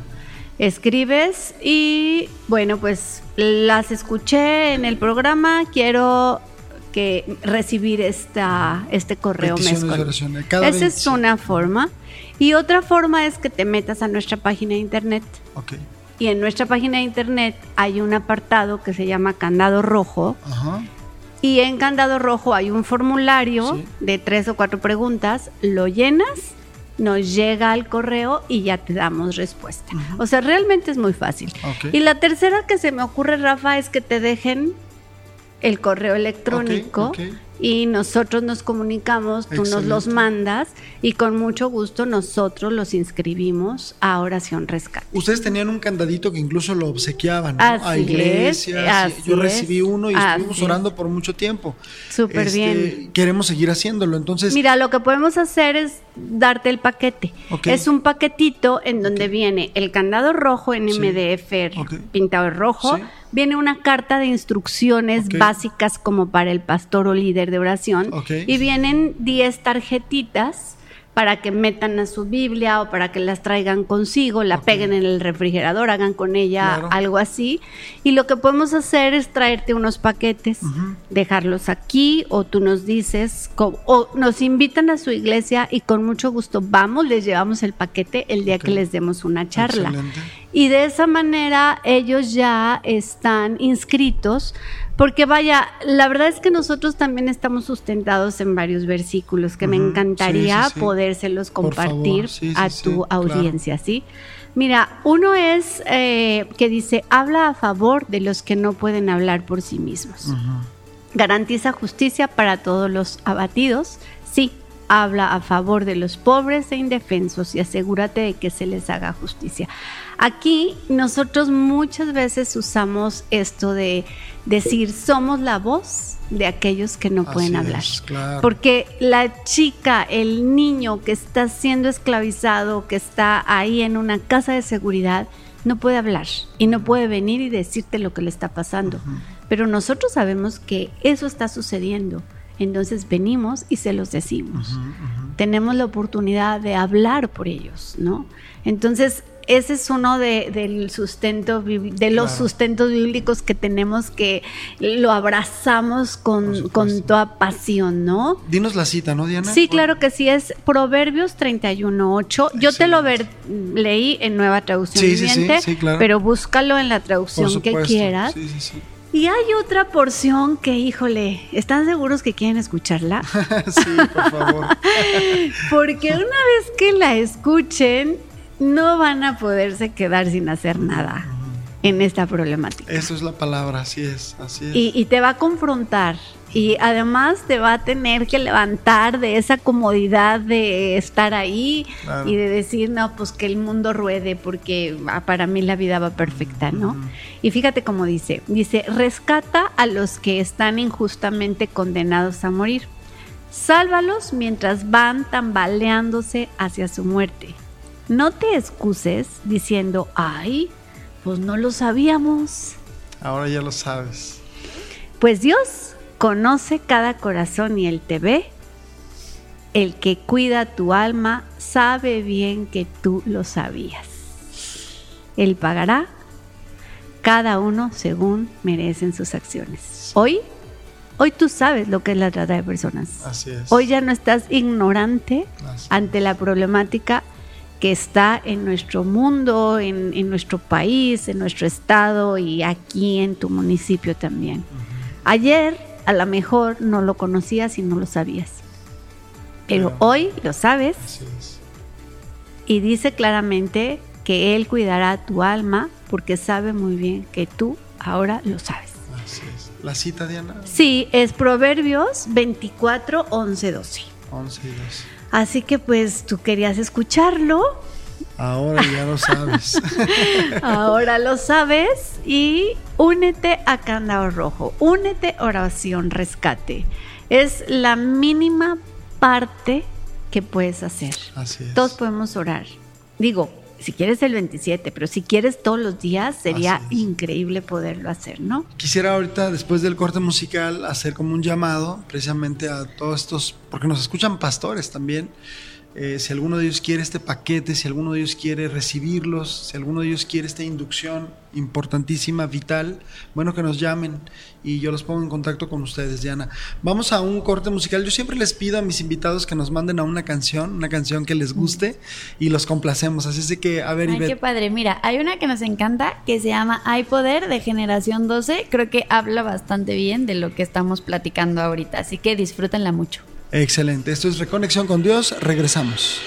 Escribes y bueno, pues las escuché en el programa, quiero que recibir esta, este correo Esa es una forma. Y otra forma es que te metas a nuestra página de internet. Y en nuestra página de internet hay un apartado que se llama Candado Rojo. Ajá y en Candado Rojo hay un formulario de tres o cuatro preguntas, lo llenas, nos llega al correo y ya te damos respuesta. O sea, realmente es muy fácil. Y la tercera que se me ocurre, Rafa, es que te dejen el correo electrónico y nosotros nos comunicamos, tú nos los mandas y con mucho gusto nosotros los inscribimos a Oración Rescate. Ustedes tenían un candadito que incluso lo obsequiaban a iglesias. yo recibí uno y estuvimos orando por mucho tiempo. Súper este, bien. Queremos seguir haciéndolo, entonces... Mira, lo que podemos hacer es darte el paquete. Es un paquetito en donde viene el candado rojo en MDF pintado en rojo viene una carta de instrucciones básicas como para el pastor o líder de oración y vienen 10 tarjetitas para que metan a su Biblia o para que las traigan consigo, la peguen en el refrigerador, hagan con ella algo así. Y lo que podemos hacer es traerte unos paquetes, dejarlos aquí o tú nos dices, o nos invitan a su iglesia y con mucho gusto vamos, les llevamos el paquete el día que les demos una charla. Y de esa manera ellos ya están inscritos porque vaya, la verdad es que nosotros también estamos sustentados en varios versículos que me encantaría podérselos compartir a tu audiencia, ¿sí? Mira, uno es eh, que dice, habla a favor de los que no pueden hablar por sí mismos. Garantiza justicia para todos los abatidos. Sí, habla a favor de los pobres e indefensos y asegúrate de que se les haga justicia. Aquí nosotros muchas veces usamos esto de decir somos la voz de aquellos que no pueden hablar. Porque la chica, el niño que está siendo esclavizado, que está ahí en una casa de seguridad, no puede hablar y no puede venir y decirte lo que le está pasando. Pero nosotros sabemos que eso está sucediendo. Entonces venimos y se los decimos. Tenemos la oportunidad de hablar por ellos, ¿no? Entonces, ese es uno de, del sustento, de los sustentos bíblicos que tenemos que lo abrazamos con, con, toda pasión, ¿no? Dinos la cita, ¿no, Diana? Sí, claro que sí, es Proverbios 31.8. Yo te lo ver, leí en Nueva Traducción Viviente, pero búscalo en la traducción que quieras. Y hay otra porción que, híjole, ¿están seguros que quieren escucharla? sí, por favor. Porque una vez que la escuchen, no van a poderse quedar sin hacer nada en esta problemática. Eso es la palabra, así es, así es. Y, te va a confrontar y además te va a tener que levantar de esa comodidad de estar ahí y de decir, no, pues que el mundo ruede porque ah, para mí la vida va perfecta, ¿no? Y fíjate cómo dice, dice, rescata a los que están injustamente condenados a morir. Sálvalos mientras van tambaleándose hacia su muerte no te excuses diciendo, ay, pues no lo sabíamos. Ahora ya lo sabes. Pues Dios conoce cada corazón y Él te ve. El que cuida tu alma sabe bien que tú lo sabías. Él pagará cada uno según merecen sus acciones. Hoy, hoy tú sabes lo que es la trata de personas. Así es. Hoy ya no estás ignorante ante la problemática que está en nuestro mundo, en, nuestro país, en nuestro estado y aquí en tu municipio también. Ayer a lo mejor no lo conocías y no lo sabías, pero hoy lo sabes y dice claramente que Él cuidará tu alma porque sabe muy bien que tú ahora lo sabes. Así es. ¿La cita, Diana? Sí, es Proverbios 24, 11, 12. 11 y 12. Así que pues tú querías escucharlo. Ahora ya lo sabes. Ahora lo sabes y únete a Candado Rojo. Únete oración rescate. Es la mínima parte que puedes hacer. Así es. Todos podemos orar. Digo, si quieres el 27, pero si quieres todos los días, sería increíble poderlo hacer, ¿no? Quisiera ahorita, después del corte musical, hacer como un llamado precisamente a todos estos, porque nos escuchan pastores también, eh, si alguno de ellos quiere este paquete, si alguno de ellos quiere recibirlos, si alguno de ellos quiere esta inducción importantísima, vital, bueno, que nos llamen y yo los pongo en contacto con ustedes, Diana. Vamos a un corte musical. Yo siempre les pido a mis invitados que nos manden a una canción, una canción que les guste y los complacemos. Así es que, a ver, Ay, qué padre. Mira, hay una que nos encanta que se llama Hay Poder de Generación 12. Creo que habla bastante bien de lo que estamos platicando ahorita, así que disfrútenla mucho. Excelente. Esto es Reconexión con Dios. Regresamos.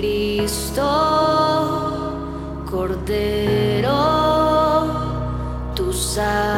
Cristo, Cordero, tú sabes.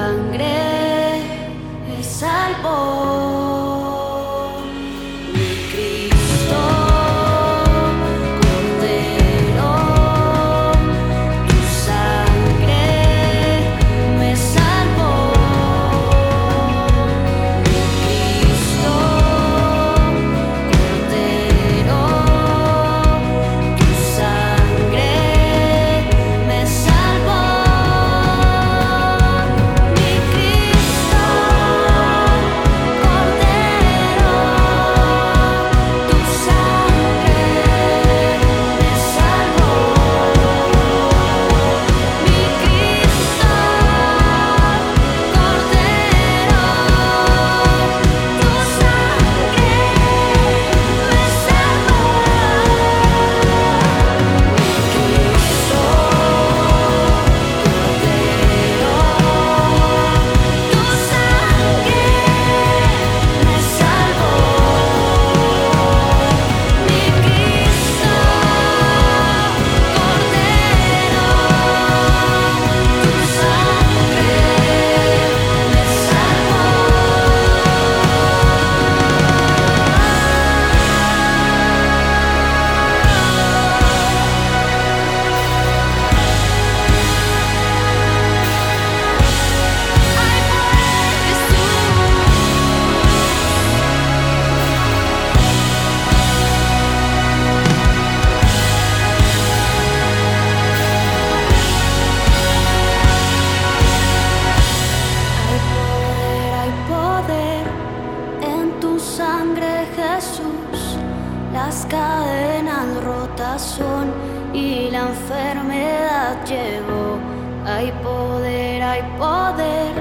Navidad llegó. Hay poder, hay poder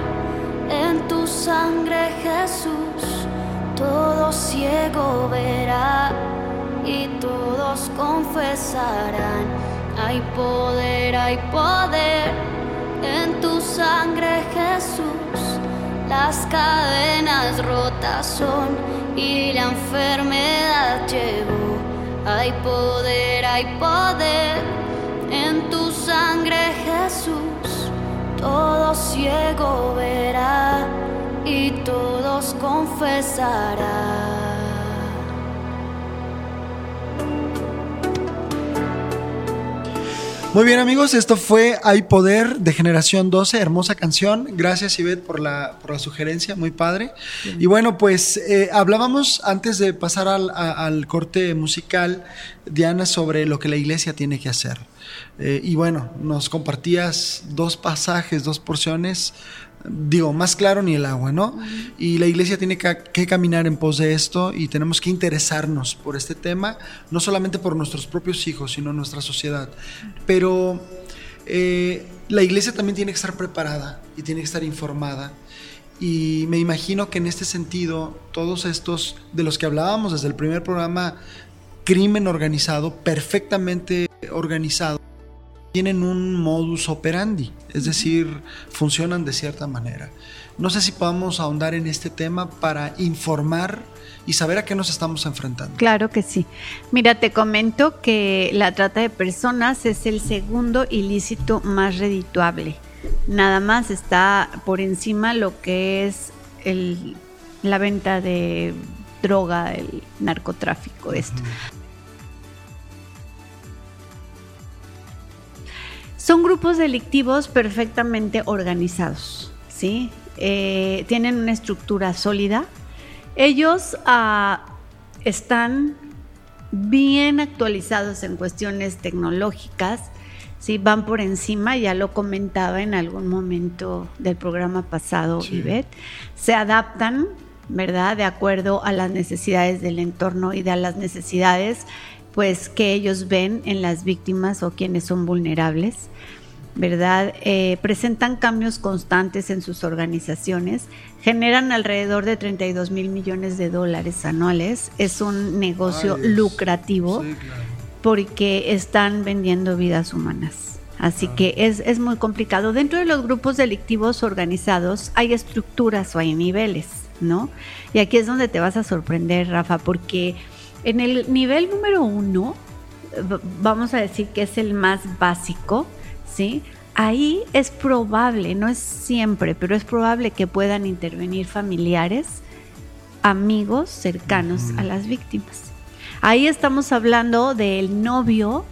en tu sangre, Jesús. Todo ciego verá y todos confesarán. Hay poder, hay poder en tu sangre, Jesús. Las cadenas rotas son y la enfermedad llegó. Hay poder, hay poder en tu muy bien amigos, esto fue Hay Poder de Generación 12, hermosa canción. Gracias Ivette por la, por la sugerencia, muy padre. Y bueno, pues eh, hablábamos antes de pasar al, corte musical, Diana, sobre lo que la iglesia tiene que hacer. Eh, y bueno, nos compartías dos pasajes, dos porciones digo, más claro ni el agua, ¿no? Y la iglesia tiene que, caminar en pos de esto y tenemos que interesarnos por este tema, no solamente por nuestros propios hijos, sino nuestra sociedad. Pero eh, la iglesia también tiene que estar preparada y tiene que estar informada. Y me imagino que en este sentido, todos estos de los que hablábamos desde el primer programa, crimen organizado, perfectamente organizado, tienen un modus operandi, es decir, funcionan de cierta manera. No sé si podamos ahondar en este tema para informar y saber a qué nos estamos enfrentando. Claro que sí. Mira, te comento que la trata de personas es el segundo ilícito más redituable. Nada más está por encima lo que es el, la venta de droga, el narcotráfico, esto. Son grupos delictivos perfectamente organizados, ¿sí? Eh, tienen una estructura sólida. Ellos ah, están bien actualizados en cuestiones tecnológicas, ¿sí? van por encima, ya lo comentaba en algún momento del programa pasado, sí. se adaptan, ¿verdad? De acuerdo a las necesidades del entorno y de las necesidades pues que ellos ven en las víctimas o quienes son vulnerables, ¿verdad? Eh, presentan cambios constantes en sus organizaciones, generan alrededor de 32 mil millones de dólares anuales, es un negocio lucrativo porque están vendiendo vidas humanas. Así ah. que es, es muy complicado. Dentro de los grupos delictivos organizados hay estructuras o hay niveles, ¿no? Y aquí es donde te vas a sorprender, Rafa, porque en el nivel número uno, vamos a decir que es el más básico, ¿sí? ahí es probable, no es siempre, pero es probable que puedan intervenir familiares, amigos cercanos a las víctimas. Ahí estamos hablando del novio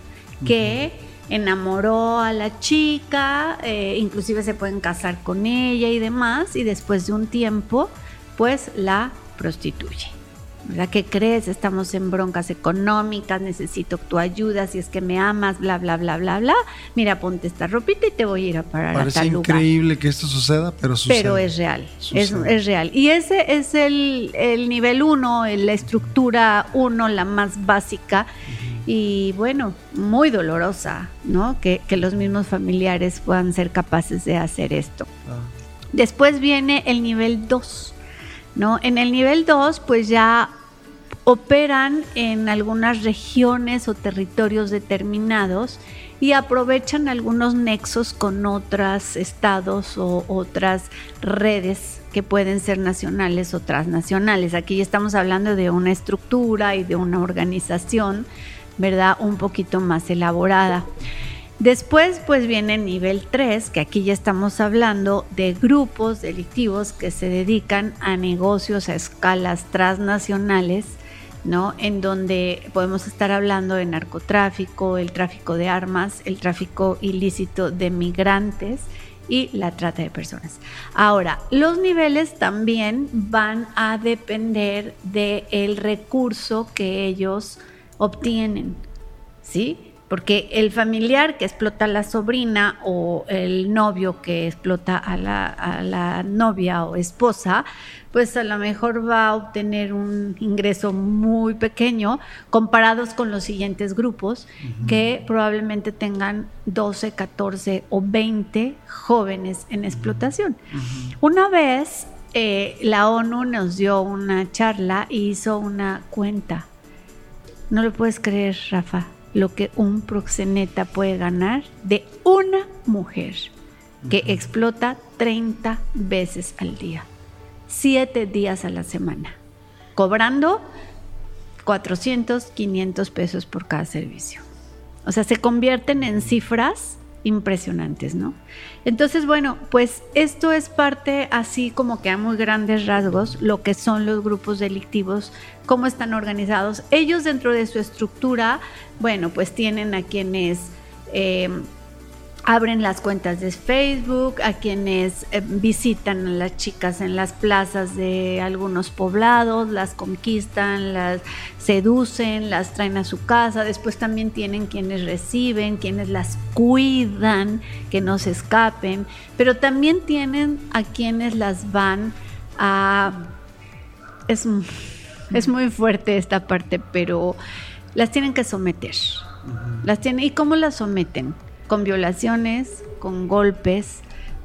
que enamoró a la chica, eh, inclusive se pueden casar con ella y demás, y después de un tiempo, pues la prostituye. ¿Verdad? ¿Qué crees? Estamos en broncas económicas, necesito tu ayuda, si es que me amas, bla, bla, bla, bla, bla. Mira, ponte esta ropita y te voy a ir a parar a tal lugar. increíble que esto suceda, pero sucede. Pero es real, es, es, real. Y ese es el, el nivel uno, la estructura uno, la más básica y bueno, muy dolorosa, ¿no? Que, los mismos familiares puedan ser capaces de hacer esto. Ah. Después viene el nivel 2, ¿no? En el nivel 2 pues ya operan en algunas regiones o territorios determinados y aprovechan algunos nexos con otros estados o otras redes que pueden ser nacionales o transnacionales. Aquí ya estamos hablando de una estructura y de una organización ¿verdad? Un poquito más elaborada. Después pues viene el nivel 3, que aquí ya estamos hablando de grupos delictivos que se dedican a negocios a escalas transnacionales, ¿no? En donde podemos estar hablando de narcotráfico, el tráfico de armas, el tráfico ilícito de migrantes y la trata de personas. Ahora, los niveles también van a depender del recurso que ellos obtienen, ¿sí? Porque el familiar que explota a la sobrina o el novio que explota a la, novia o esposa, pues a lo mejor va a obtener un ingreso muy pequeño comparados con los siguientes grupos que probablemente tengan 12, 14 o 20 jóvenes en explotación. Una vez eh, la ONU nos dio una charla y hizo una cuenta. No lo puedes creer, Rafa, lo que un proxeneta puede ganar de una mujer que explota 30 veces al día, 7 días a la semana, cobrando 400, 500 pesos por cada servicio. O sea, se convierten en cifras impresionantes, ¿no? Entonces, bueno, pues esto es parte así como que a muy grandes rasgos lo que son los grupos delictivos, cómo están organizados. Ellos dentro de su estructura, bueno, pues tienen a quienes... Eh, abren las cuentas de Facebook, a quienes eh, visitan a las chicas en las plazas de algunos poblados, las conquistan, las seducen, las traen a su casa, después también tienen quienes reciben, quienes las cuidan, que no se escapen, pero también tienen a quienes las van a... Es, es muy fuerte esta parte, pero las tienen que someter. Las tienen, ¿Y cómo las someten? Con violaciones, con golpes,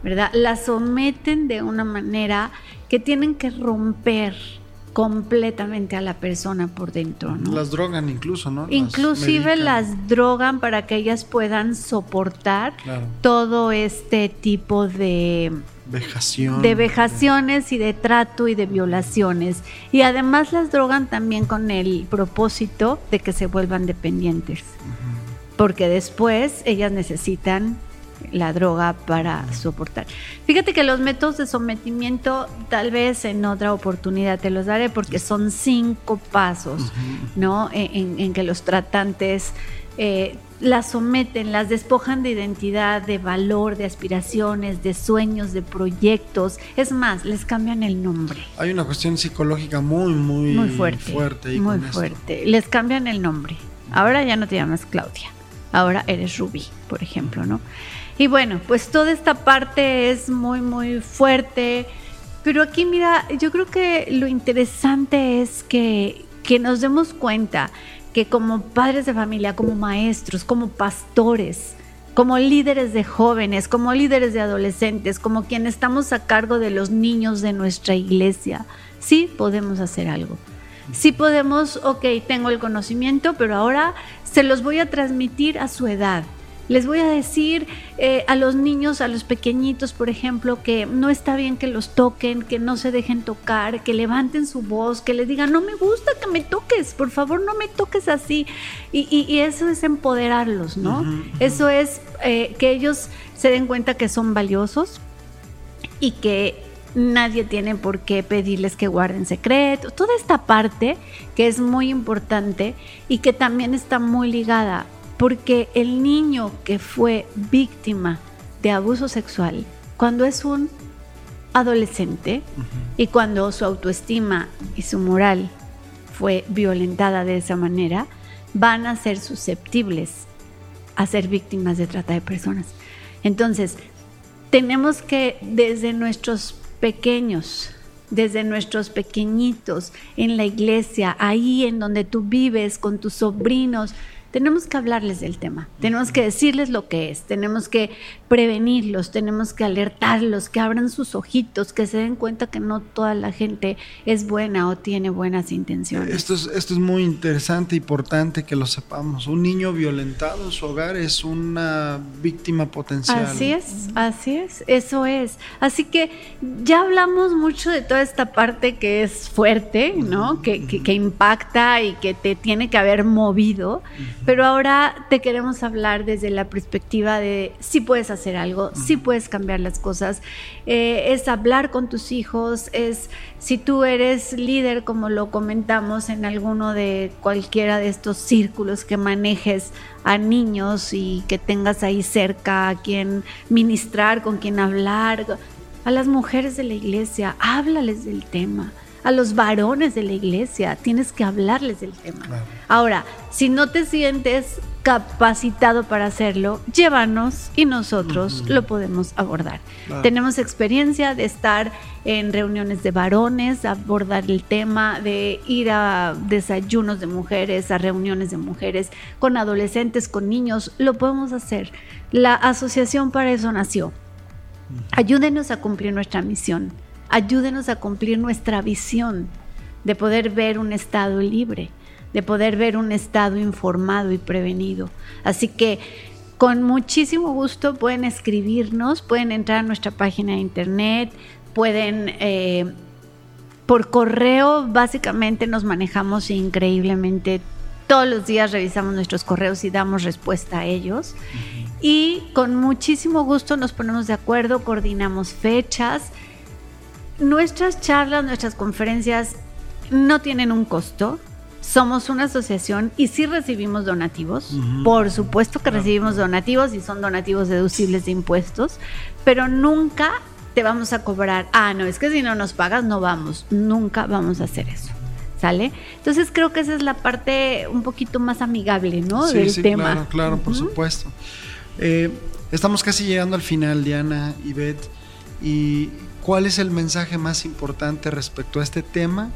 ¿verdad? La someten de una manera que tienen que romper completamente a la persona por dentro, ¿no? Las drogan incluso, ¿no? Inclusive las, drogan para que ellas puedan soportar todo este tipo de Vejación. de vejaciones y de trato y de violaciones. Y además las drogan también con el propósito de que se vuelvan dependientes porque después ellas necesitan la droga para soportar. Fíjate que los métodos de sometimiento tal vez en otra oportunidad te los daré porque son cinco pasos, ¿no? En, que los tratantes eh, las someten, las despojan de identidad, de valor, de aspiraciones, de sueños, de proyectos. Es más, les cambian el nombre. Hay una cuestión psicológica muy, muy, muy fuerte. fuerte muy fuerte. Les cambian el nombre. Ahora ya no te llamas Claudia ahora eres Ruby, por ejemplo, ¿no? Y bueno, pues toda esta parte es muy, muy fuerte. Pero aquí, mira, yo creo que lo interesante es que, que nos demos cuenta que como padres de familia, como maestros, como pastores, como líderes de jóvenes, como líderes de adolescentes, como quienes estamos a cargo de los niños de nuestra iglesia, sí podemos hacer algo. Sí podemos, ok, tengo el conocimiento, pero ahora se los voy a transmitir a su edad. Les voy a decir eh, a los niños, a los pequeñitos, por ejemplo, que no está bien que los toquen, que no se dejen tocar, que levanten su voz, que les digan, no me gusta que me toques, por favor no me toques así. Y, eso es empoderarlos, ¿no? Eso es eh, que ellos se den cuenta que son valiosos y que nadie tiene por qué pedirles que guarden secretos. Toda esta parte que es muy importante y que también está muy ligada porque el niño que fue víctima de abuso sexual, cuando es un adolescente y cuando su autoestima y su moral fue violentada de esa manera, van a ser susceptibles a ser víctimas de trata de personas. Entonces, tenemos que desde nuestros pequeños, desde nuestros pequeñitos, en la iglesia, ahí en donde tú vives, con tus sobrinos, tenemos que hablarles del tema, tenemos que decirles lo que es, tenemos que prevenirlos, tenemos que alertarlos, que abran sus ojitos, que se den cuenta que no toda la gente es buena o tiene buenas intenciones. Esto es, esto es muy interesante, importante que lo sepamos. Un niño violentado en su hogar es una víctima potencial. Así es, así es, eso es. Así que ya hablamos mucho de toda esta parte que es fuerte, ¿no? que, que, impacta y que te tiene que haber movido. Pero ahora te queremos hablar desde la perspectiva de si puedes hacer algo, si puedes cambiar las cosas. Eh, es hablar con tus hijos, es si tú eres líder, como lo comentamos en alguno de cualquiera de estos círculos que manejes a niños y que tengas ahí cerca a quien ministrar, con quien hablar. A las mujeres de la iglesia, háblales del tema a los varones de la iglesia, tienes que hablarles del tema. Ahora, si no te sientes capacitado para hacerlo, llévanos y nosotros lo podemos abordar. Tenemos experiencia de estar en reuniones de varones, abordar el tema, de ir a desayunos de mujeres, a reuniones de mujeres, con adolescentes, con niños, lo podemos hacer. La asociación para eso nació. Ayúdenos a cumplir nuestra misión ayúdenos a cumplir nuestra visión de poder ver un Estado libre, de poder ver un Estado informado y prevenido. Así que con muchísimo gusto pueden escribirnos, pueden entrar a nuestra página de internet, pueden... Eh, por correo básicamente nos manejamos increíblemente. Todos los días revisamos nuestros correos y damos respuesta a ellos. Y con muchísimo gusto nos ponemos de acuerdo, coordinamos fechas nuestras charlas, nuestras conferencias no tienen un costo. Somos una asociación y sí recibimos donativos. Por supuesto que recibimos donativos y son donativos deducibles de impuestos, pero nunca te vamos a cobrar. Ah, no, es que si no nos pagas no vamos. Nunca vamos a hacer eso. ¿Sale? Entonces creo que esa es la parte un poquito más amigable, ¿no? Sí, Del sí, tema. Claro, claro, por supuesto. Eh, estamos casi llegando al final, Diana y Beth. Y ¿Cuál es el mensaje más importante respecto a este tema?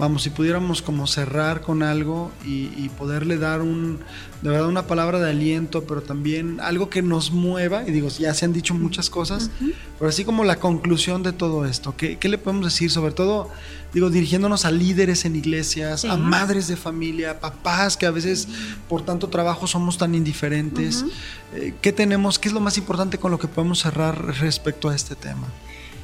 Vamos, si pudiéramos como cerrar con algo y, poderle dar un, de verdad una palabra de aliento, pero también algo que nos mueva, y digo, ya se han dicho muchas cosas, pero así como la conclusión de todo esto, ¿qué, le podemos decir? Sobre todo, digo, dirigiéndonos a líderes en iglesias, a madres de familia, papás que a veces por tanto trabajo somos tan indiferentes. Eh, ¿Qué tenemos? ¿Qué es lo más importante con lo que podemos cerrar respecto a este tema?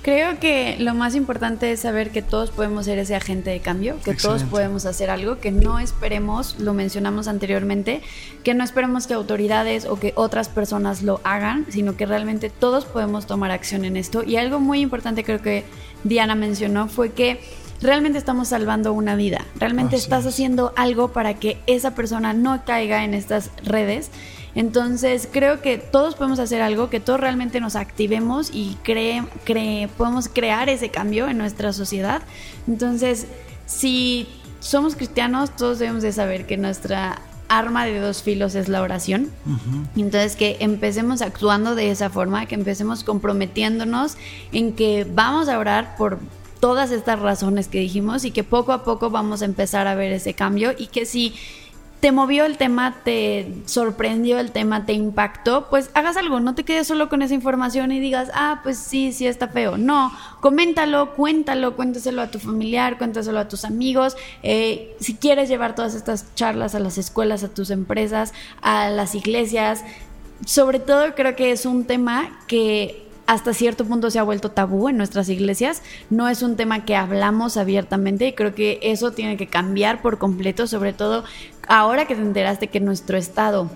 Creo que lo más importante es saber que todos podemos ser ese agente de cambio, que todos podemos hacer algo, que no esperemos, lo mencionamos anteriormente, que no esperemos que autoridades o que otras personas lo hagan, sino que realmente todos podemos tomar acción en esto. Y algo muy importante creo que Diana mencionó fue que realmente estamos salvando una vida, realmente estás haciendo algo para que esa persona no caiga en estas redes entonces creo que todos podemos hacer algo, que todos realmente nos activemos y cree, cree, podemos crear ese cambio en nuestra sociedad. Entonces, si somos cristianos, todos debemos de saber que nuestra arma de dos filos es la oración. Entonces que empecemos actuando de esa forma, que empecemos comprometiéndonos en que vamos a orar por todas estas razones que dijimos y que poco a poco vamos a empezar a ver ese cambio y que si te movió el tema, te sorprendió el tema, te impactó, pues hagas algo, no te quedes solo con esa información y digas, ah, pues sí, sí está feo. No, coméntalo, cuéntalo, cuéntaselo a tu familiar, cuéntaselo a tus amigos. Eh, si quieres llevar todas estas charlas a las escuelas, a tus empresas, a las iglesias, sobre todo creo que es un tema que hasta cierto punto se ha vuelto tabú en nuestras iglesias. No es un tema que hablamos abiertamente y creo que eso tiene que cambiar por completo, sobre todo ahora que te enteraste que nuestro estado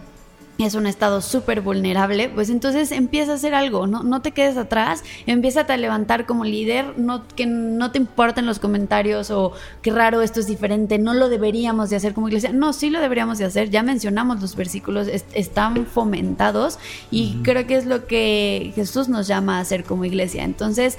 es un estado súper vulnerable, pues entonces empieza a hacer algo, ¿no? No te quedes atrás, empieza a levantar como líder, no, que no te importen los comentarios o qué raro esto es diferente, no lo deberíamos de hacer como iglesia. No, sí lo deberíamos de hacer, ya mencionamos los versículos, están fomentados y creo que es lo que Jesús nos llama a hacer como iglesia. Entonces,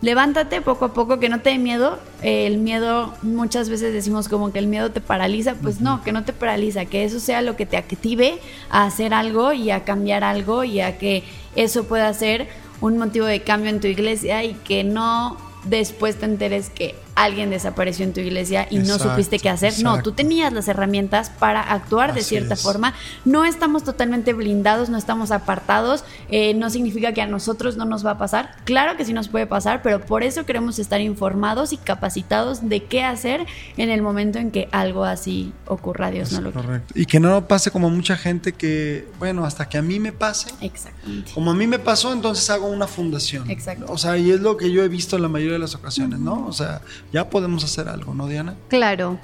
levántate poco a poco, que no te dé miedo. el miedo, muchas veces decimos como que el miedo te paraliza, pues no, que no te paraliza, que eso sea lo que te active a hacer algo y a cambiar algo y a que eso pueda ser un motivo de cambio en tu iglesia y que no después te enteres que alguien desapareció en tu iglesia y no supiste qué hacer. No, tú tenías las herramientas para actuar de cierta forma. No estamos totalmente blindados, no estamos apartados. Eh, no significa que a nosotros no nos va a pasar. Claro que sí nos puede pasar, pero por eso queremos estar informados y capacitados de qué hacer en el momento en que algo así ocurra. Dios no lo Correcto. Y que no pase como mucha gente que, bueno, hasta que a mí me pase. Exactamente. Como a mí me pasó, entonces hago una fundación. Exacto. O sea, y es lo que yo he visto en la mayoría de las ocasiones, ¿no? O sea, ya podemos hacer algo, ¿no, Diana? Claro.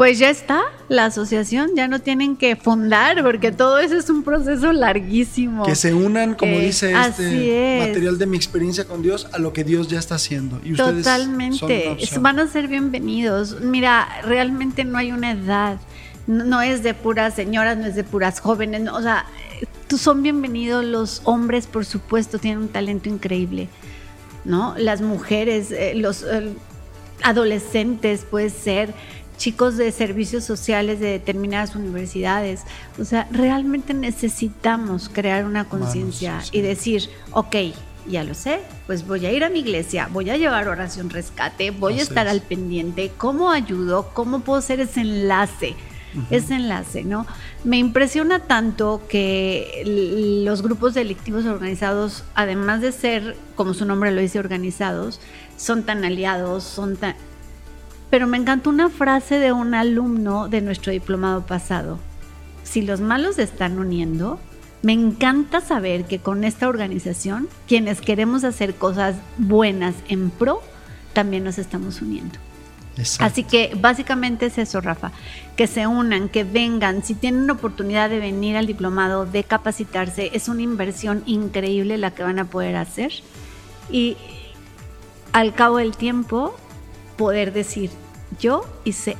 Pues ya está la asociación, ya no tienen que fundar porque todo eso es un proceso larguísimo. Que se unan, como eh, dice este material de mi experiencia con Dios, a lo que Dios ya está haciendo. Y Totalmente, van a ser bienvenidos. Mira, realmente no hay una edad, no, es de puras señoras, no es de puras jóvenes, o sea, son bienvenidos los hombres, por supuesto, tienen un talento increíble. ¿no? Las mujeres, eh, los adolescentes, puede ser chicos de servicios sociales de determinadas universidades. O sea, realmente necesitamos crear una conciencia y decir, ok, ya lo sé, pues voy a ir a mi iglesia, voy a llevar oración rescate, voy a estar al pendiente, ¿cómo ayudo? ¿Cómo puedo ser ese enlace? Ese enlace, ¿no? Me impresiona tanto que los grupos delictivos organizados, además de ser, como su nombre lo dice, organizados, son tan aliados, son tan... Pero me encantó una frase de un alumno de nuestro diplomado pasado. Si los malos se están uniendo, me encanta saber que con esta organización, quienes queremos hacer cosas buenas en pro, también nos estamos uniendo. Así que básicamente es eso, Rafa, que se unan, que vengan, si tienen una oportunidad de venir al diplomado, de capacitarse, es una inversión increíble la que van a poder hacer. Y al cabo del tiempo poder decir, yo hice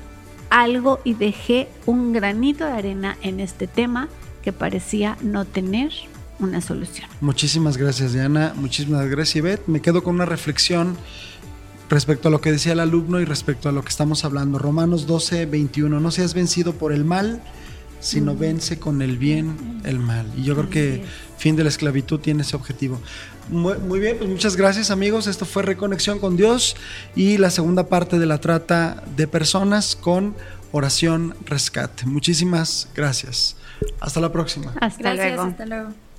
algo y dejé un granito de arena en este tema que parecía no tener una solución. Muchísimas gracias, Diana. Muchísimas gracias, Ivette. Me quedo con una reflexión respecto a lo que decía el alumno y respecto a lo que estamos hablando. Romanos 12, 21. No seas vencido por el mal, sino vence con el bien el mal. Y yo creo que fin de la esclavitud tiene ese objetivo. Muy, bien, pues muchas gracias amigos. Esto fue Reconexión con Dios y la segunda parte de la trata de personas con oración rescate. Muchísimas gracias. Hasta la próxima. Hasta luego. Hasta luego.